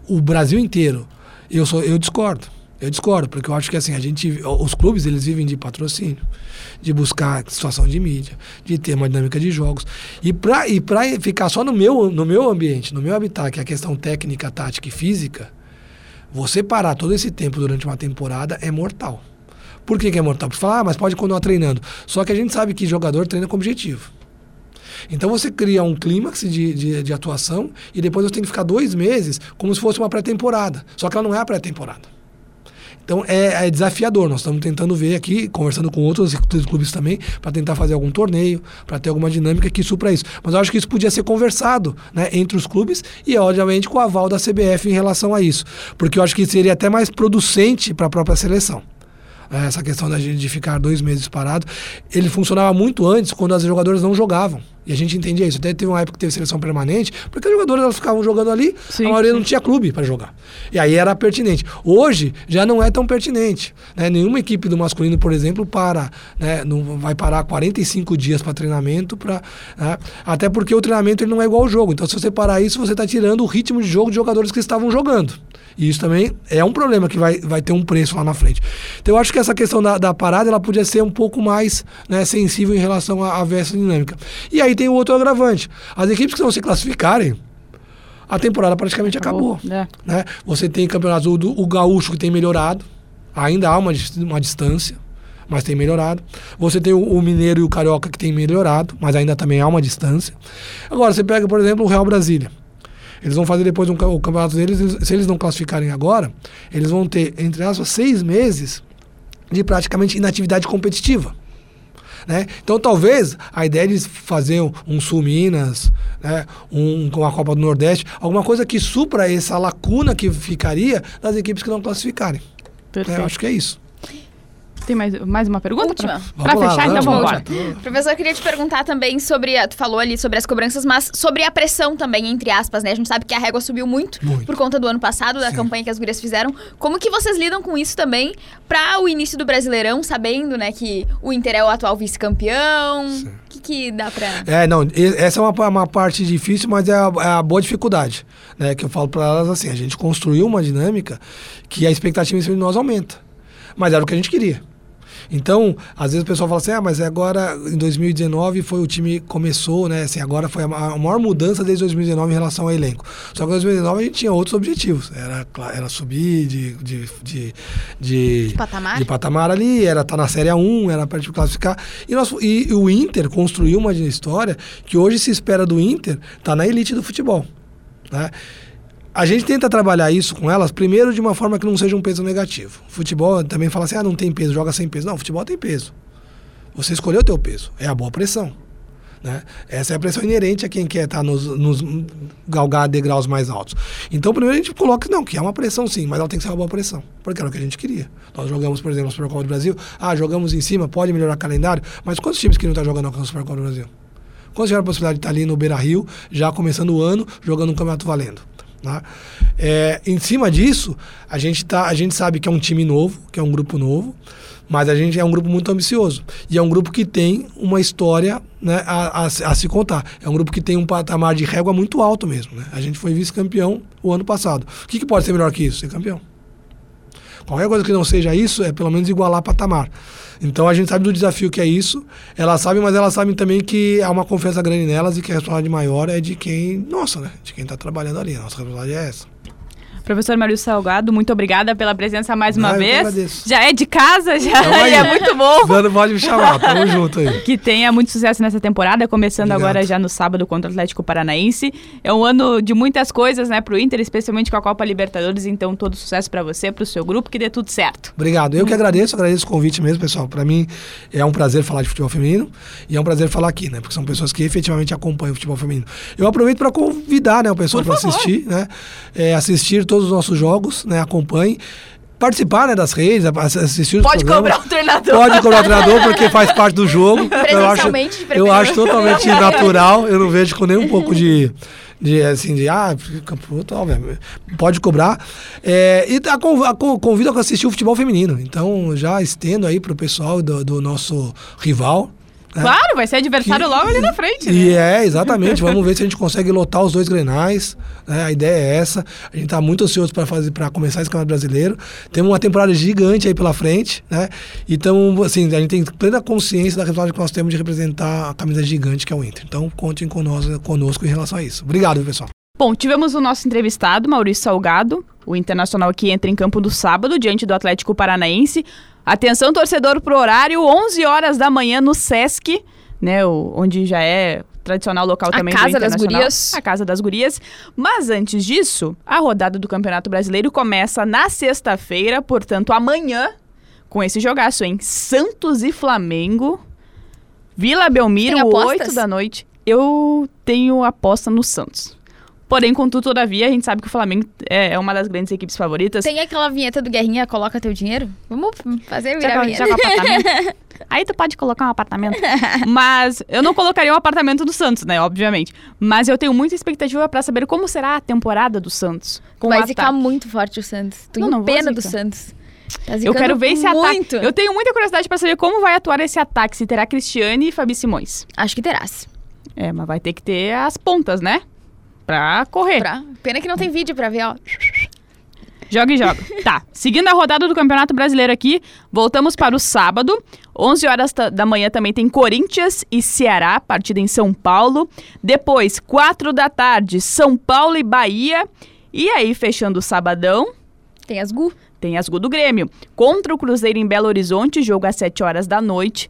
o Brasil inteiro, eu, sou, eu discordo. Eu discordo, porque eu acho que assim, a gente, os clubes eles vivem de patrocínio, de buscar situação de mídia, de ter uma dinâmica de jogos. E para e pra ficar só no meu, no meu ambiente, no meu habitat, que é a questão técnica, tática e física, você parar todo esse tempo durante uma temporada é mortal. Por que, que é mortal? Porque falar, ah, mas pode continuar treinando. Só que a gente sabe que jogador treina com objetivo. Então você cria um clímax de, de, de atuação e depois você tem que ficar dois meses como se fosse uma pré-temporada. Só que ela não é a pré-temporada. Então é, é, desafiador. Nós estamos tentando ver aqui, conversando com outros clubes também, para tentar fazer algum torneio, para ter alguma dinâmica que supra isso. Mas eu acho que isso podia ser conversado né, entre os clubes e, obviamente, com o aval da CBF em relação a isso. Porque eu acho que seria até mais producente para a própria seleção é, essa questão da gente de ficar dois meses parado. Ele funcionava muito antes, quando as jogadoras não jogavam. E a gente entendia isso. Até teve uma época que teve seleção permanente, porque as jogadoras elas ficavam jogando ali, sim, a maioria sim. não tinha clube para jogar. E aí era pertinente. Hoje já não é tão pertinente. Né? Nenhuma equipe do masculino, por exemplo, para, né? não vai parar 45 dias para treinamento, pra, né? até porque o treinamento ele não é igual ao jogo. Então, se você parar isso, você está tirando o ritmo de jogo de jogadores que estavam jogando. E isso também é um problema que vai, vai ter um preço lá na frente. Então eu acho que essa questão da, da parada ela podia ser um pouco mais né, sensível em relação à, à dinâmica. E aí tem o outro agravante. As equipes que não se classificarem, a temporada praticamente acabou. acabou é. né? Você tem campeonatos, o, o gaúcho que tem melhorado, ainda há uma, uma distância, mas tem melhorado. Você tem o, o, mineiro e o carioca que tem melhorado, mas ainda também há uma distância. Agora, você pega, por exemplo, o Real Brasília. Eles vão fazer depois um, o campeonato deles, se eles não classificarem agora, eles vão ter, entre aspas, seis meses de praticamente inatividade competitiva. Né? Então, talvez a ideia de fazer um, um Sul Minas, né? um, com a Copa do Nordeste, alguma coisa que supra essa lacuna que ficaria das equipes que não classificarem. É, acho que é isso. Tem mais, mais uma pergunta? Última. Pra, pra fechar, então vamos embora. Professor, eu queria te perguntar também sobre. Tu falou ali sobre as cobranças, mas sobre a pressão também, entre aspas, né? A gente sabe que a régua subiu muito, muito. por conta do ano passado, da Sim. campanha que as gurias fizeram. Como que vocês lidam com isso também para o início do Brasileirão, sabendo, né, que o Inter é o atual vice-campeão? O que, que dá pra. É, não, essa é uma, uma parte difícil, mas é a, é a boa dificuldade. Né, que eu falo para elas assim: a gente construiu uma dinâmica que a expectativa em cima de nós aumenta. Mas era o que a gente queria. Então, às vezes o pessoal fala assim, ah, mas agora em 2019 foi o time começou, né? Assim, agora foi a maior mudança desde 2019 em relação ao elenco. Só que em 2019 a gente tinha outros objetivos. Era, era subir de, de, de, de, patamar? de patamar ali, era estar tá na Série A1, era para classificar. E, nós, e, o Inter construiu uma história que hoje se espera do Inter estar tá na elite do futebol. Né? A gente tenta trabalhar isso com elas, primeiro de uma forma que não seja um peso negativo. Futebol também fala assim, ah, não tem peso, joga sem peso. Não, futebol tem peso. Você escolheu o teu peso, é a boa pressão. Né? Essa é a pressão inerente a quem quer estar nos, nos galgar degraus mais altos. Então, primeiro a gente coloca, não, que é uma pressão sim, mas ela tem que ser uma boa pressão, porque era o que a gente queria. Nós jogamos, por exemplo, a Supercopa do Brasil, ah, jogamos em cima, pode melhorar o calendário, mas quantos times que não estão tá jogando a Supercopa do Brasil? Quantos tiveram a possibilidade de estar ali no Beira Rio, já começando o ano, jogando um campeonato valendo? Né? É, em cima disso, a gente, tá, a gente sabe que é um time novo, que é um grupo novo, mas a gente é um grupo muito ambicioso. E é um grupo que tem uma história né, a, a, a, se contar. É um grupo que tem um patamar de régua muito alto mesmo. Né? A gente foi vice-campeão o ano passado. O que, que pode ser melhor que isso? Ser campeão. Qualquer coisa que não seja isso é pelo menos igualar patamar. Então a gente sabe do desafio que é isso. Elas sabem, mas elas sabem também que há uma confiança grande nelas e que a responsabilidade maior é de quem, nossa, né? De quem está trabalhando ali. A nossa responsabilidade é essa. Professor Mário Salgado, muito obrigada pela presença mais uma ah, vez. Já é de casa, já é muito bom. Dando pode me chamar, tamo junto aí. Que tenha muito sucesso nessa temporada, começando Obrigado. agora já no sábado contra o Atlético Paranaense. É um ano de muitas coisas, né, pro Inter, especialmente com a Copa Libertadores, então todo sucesso para você, pro seu grupo, que dê tudo certo. Obrigado. Eu que agradeço, agradeço o convite mesmo, pessoal. Para mim é um prazer falar de futebol feminino e é um prazer falar aqui, né, porque são pessoas que efetivamente acompanham o futebol feminino. Eu aproveito para convidar, né, o pessoal para assistir, né, é, assistir todos os nossos jogos né? Acompanhe participar né, das redes, assistir os Pode programas. cobrar o treinador. Pode cobrar o treinador, porque faz parte do jogo. Eu acho, eu acho totalmente natural, eu não vejo com nem um pouco de, de assim, de, ah, pode cobrar. É, e a, a, convido a assistir o futebol feminino. Então, já estendo aí para o pessoal do, do nosso rival. Claro, vai ser adversário logo ali na frente. E né? é, exatamente. Vamos ver se a gente consegue lotar os dois grenais. Né? A ideia é essa. A gente está muito ansioso para fazer para começar esse campeonato brasileiro. Temos uma temporada gigante aí pela frente, né? Então, assim, a gente tem plena consciência da responsabilidade que nós temos de representar a camisa gigante que é o Inter. Então, contem conosco, conosco em relação a isso. Obrigado, pessoal. Bom, tivemos o nosso entrevistado, Maurício Salgado, o internacional que entra em campo no sábado, diante do Atlético Paranaense. Atenção, torcedor, pro horário, 11 horas da manhã no Sesc, né, onde já é tradicional local também a Casa das Gurias. A Casa das Gurias. Mas antes disso, a rodada do Campeonato Brasileiro começa na sexta-feira, portanto, amanhã, com esse jogaço, hein? Santos e Flamengo. Vila Belmiro, 8 da noite. Eu tenho aposta no Santos. Porém, contudo, todavia, a gente sabe que o Flamengo é, é uma das grandes equipes favoritas. Tem aquela vinheta do Guerrinha, coloca teu dinheiro? Vamos fazer virar já, já apartamento. Aí tu pode colocar um apartamento. Mas eu não colocaria um apartamento do Santos, né? Obviamente. Mas eu tenho muita expectativa para saber como será a temporada do Santos. Com Vai ficar muito forte o Santos. Tô não, não pena do Santos. Tá eu quero ver esse muito. ataque. Eu tenho muita curiosidade para saber como vai atuar esse ataque. Se terá Cristiane e Fabi Simões. Acho que terás. É, mas vai ter que ter as pontas, né? Pra correr. Pra... Pena que não tem vídeo pra ver, ó. Joga e joga. tá. Seguindo a rodada do Campeonato Brasileiro aqui, voltamos para o sábado. 11 horas da manhã também tem Corinthians e Ceará, partida em São Paulo. Depois, 4 da tarde, São Paulo e Bahia. E aí, fechando o sabadão. Tem as GU. Tem as GU do Grêmio. Contra o Cruzeiro em Belo Horizonte, jogo às 7 horas da noite.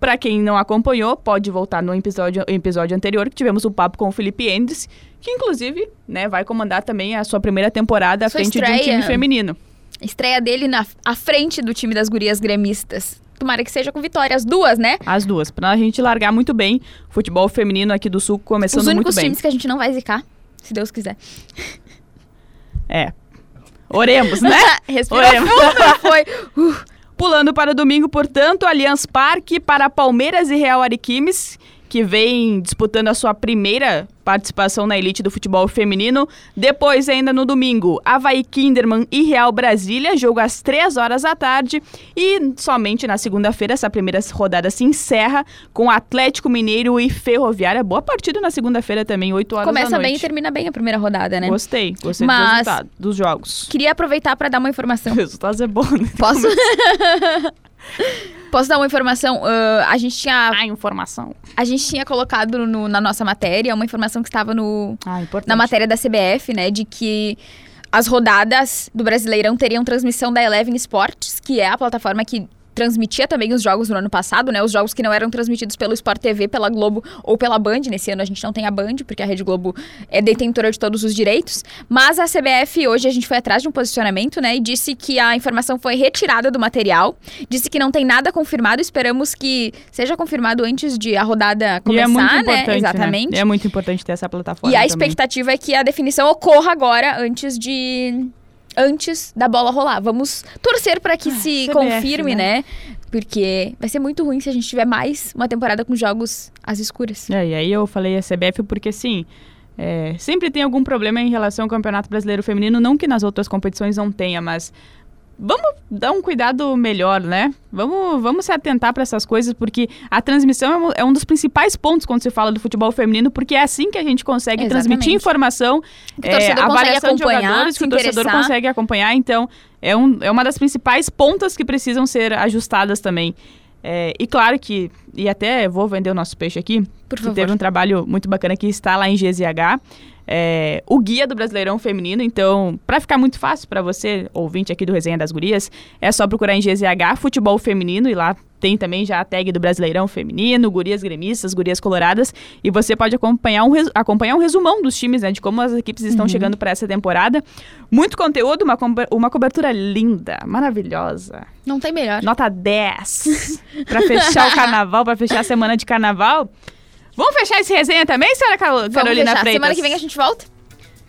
Para quem não acompanhou, pode voltar no episódio, episódio anterior que tivemos o um papo com o Felipe Endes, que inclusive né, vai comandar também a sua primeira temporada à frente estreia. de um time feminino. Estreia dele na, à frente do time das gurias gremistas. Tomara que seja com vitória, as duas, né? As duas, pra gente largar muito bem. Futebol feminino aqui do Sul começando muito bem. Os únicos times que a gente não vai zicar, se Deus quiser. É. Oremos, né? Respirou Oremos. Foi. Uh. Pulando para domingo, portanto, Allianz Parque para Palmeiras e Real Ariquemes, que vem disputando a sua primeira participação na elite do futebol feminino. Depois, ainda no domingo, Havaí Kinderman e Real Brasília, jogo às 3 horas da tarde. E somente na segunda-feira, essa primeira rodada se encerra com Atlético Mineiro e Ferroviária. Boa partida na segunda-feira também, 8 horas Começa da noite. bem e termina bem a primeira rodada, né? Gostei, gostei Mas, do resultado dos jogos. Queria aproveitar para dar uma informação. O resultado é bom, né? Posso? Posso dar uma informação? Uh, a gente tinha. Ah, informação. A gente tinha colocado no, na nossa matéria uma informação que estava no, ah, na matéria da CBF, né? De que as rodadas do Brasileirão teriam transmissão da Eleven Sports, que é a plataforma que transmitia também os jogos no ano passado, né? Os jogos que não eram transmitidos pelo Sport TV, pela Globo ou pela Band. Nesse ano a gente não tem a Band, porque a Rede Globo é detentora de todos os direitos. Mas a CBF, hoje a gente foi atrás de um posicionamento, né? E disse que a informação foi retirada do material. Disse que não tem nada confirmado. Esperamos que seja confirmado antes de a rodada começar, e é muito né? importante, Exatamente. Né? É muito importante ter essa plataforma. E a também. expectativa é que a definição ocorra agora, antes de. Antes da bola rolar. Vamos torcer para que Ah, se CBF, confirme, né? né? Porque vai ser muito ruim se a gente tiver mais uma temporada com jogos às escuras. É, e aí eu falei a CBF porque, assim, é, sempre tem algum problema em relação ao Campeonato Brasileiro Feminino, não que nas outras competições não tenha, mas vamos dar um cuidado melhor, né? Vamos, vamos se atentar para essas coisas, porque a transmissão é um, é um dos principais pontos quando se fala do futebol feminino, porque é assim que a gente consegue Exatamente. transmitir informação, Que o é, avaliação de acompanhar, jogadores, que o torcedor interessar. consegue acompanhar, então é, um, é uma das principais pontas que precisam ser ajustadas também. É, e claro que, e até vou vender o nosso peixe aqui, Por que favor. teve um trabalho muito bacana que está lá em GZH. É, o guia do Brasileirão Feminino, então, para ficar muito fácil para você, ouvinte aqui do Resenha das Gurias, é só procurar em GZH Futebol Feminino e lá tem também já a tag do Brasileirão Feminino, Gurias Gremistas, Gurias Coloradas, e você pode acompanhar um, acompanhar um resumão dos times, né, de como as equipes estão chegando para essa temporada. Muito conteúdo, uma, uma cobertura linda, maravilhosa. Não tem melhor. Nota 10 para fechar o carnaval, para fechar a semana de carnaval. Vamos fechar esse resenha também, senhora Carol- Vamos Carolina fechar. Freitas? Semana que vem a gente volta?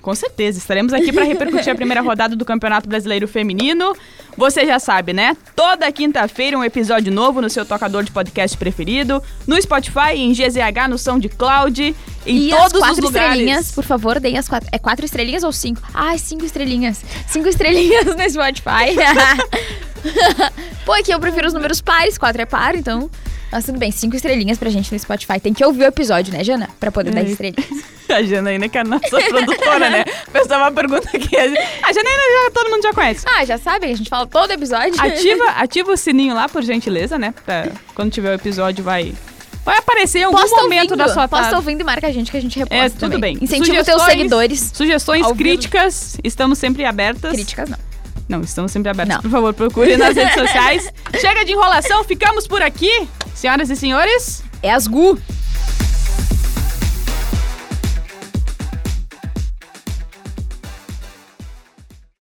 Com certeza, estaremos aqui para repercutir a primeira rodada do Campeonato Brasileiro Feminino. Você já sabe, né? Toda quinta-feira um episódio novo no seu tocador de podcast preferido, no Spotify, em GZH, no SoundCloud, em e todos os quatro lugares. estrelinhas, por favor, deem as quatro. É quatro estrelinhas ou cinco? Ai, cinco estrelinhas. Cinco estrelinhas no Spotify. Pô, aqui eu prefiro os números pares, quatro é par, então. Mas tudo bem, cinco estrelinhas pra gente no Spotify. Tem que ouvir o episódio, né, Jana? Pra poder dar É. estrelinhas. A Janaína, que é a nossa produtora, né? Pensar uma pergunta aqui. A Janaína já, todo mundo já conhece. Ah, já sabem, a gente fala todo episódio. Ativa, ativa o sininho lá, por gentileza, né? Pra quando tiver o episódio, vai, vai aparecer em algum Posta momento ouvindo, da sua Posta tarde. ouvindo e marca a gente que a gente reposta É, tudo também. bem. Incentiva os teus seguidores. Sugestões, críticas, estamos sempre abertas. Críticas não. Não, estamos sempre abertos. Não. Por favor, procure nas redes sociais. Chega de enrolação, ficamos por aqui. Senhoras e senhores, É as Gu.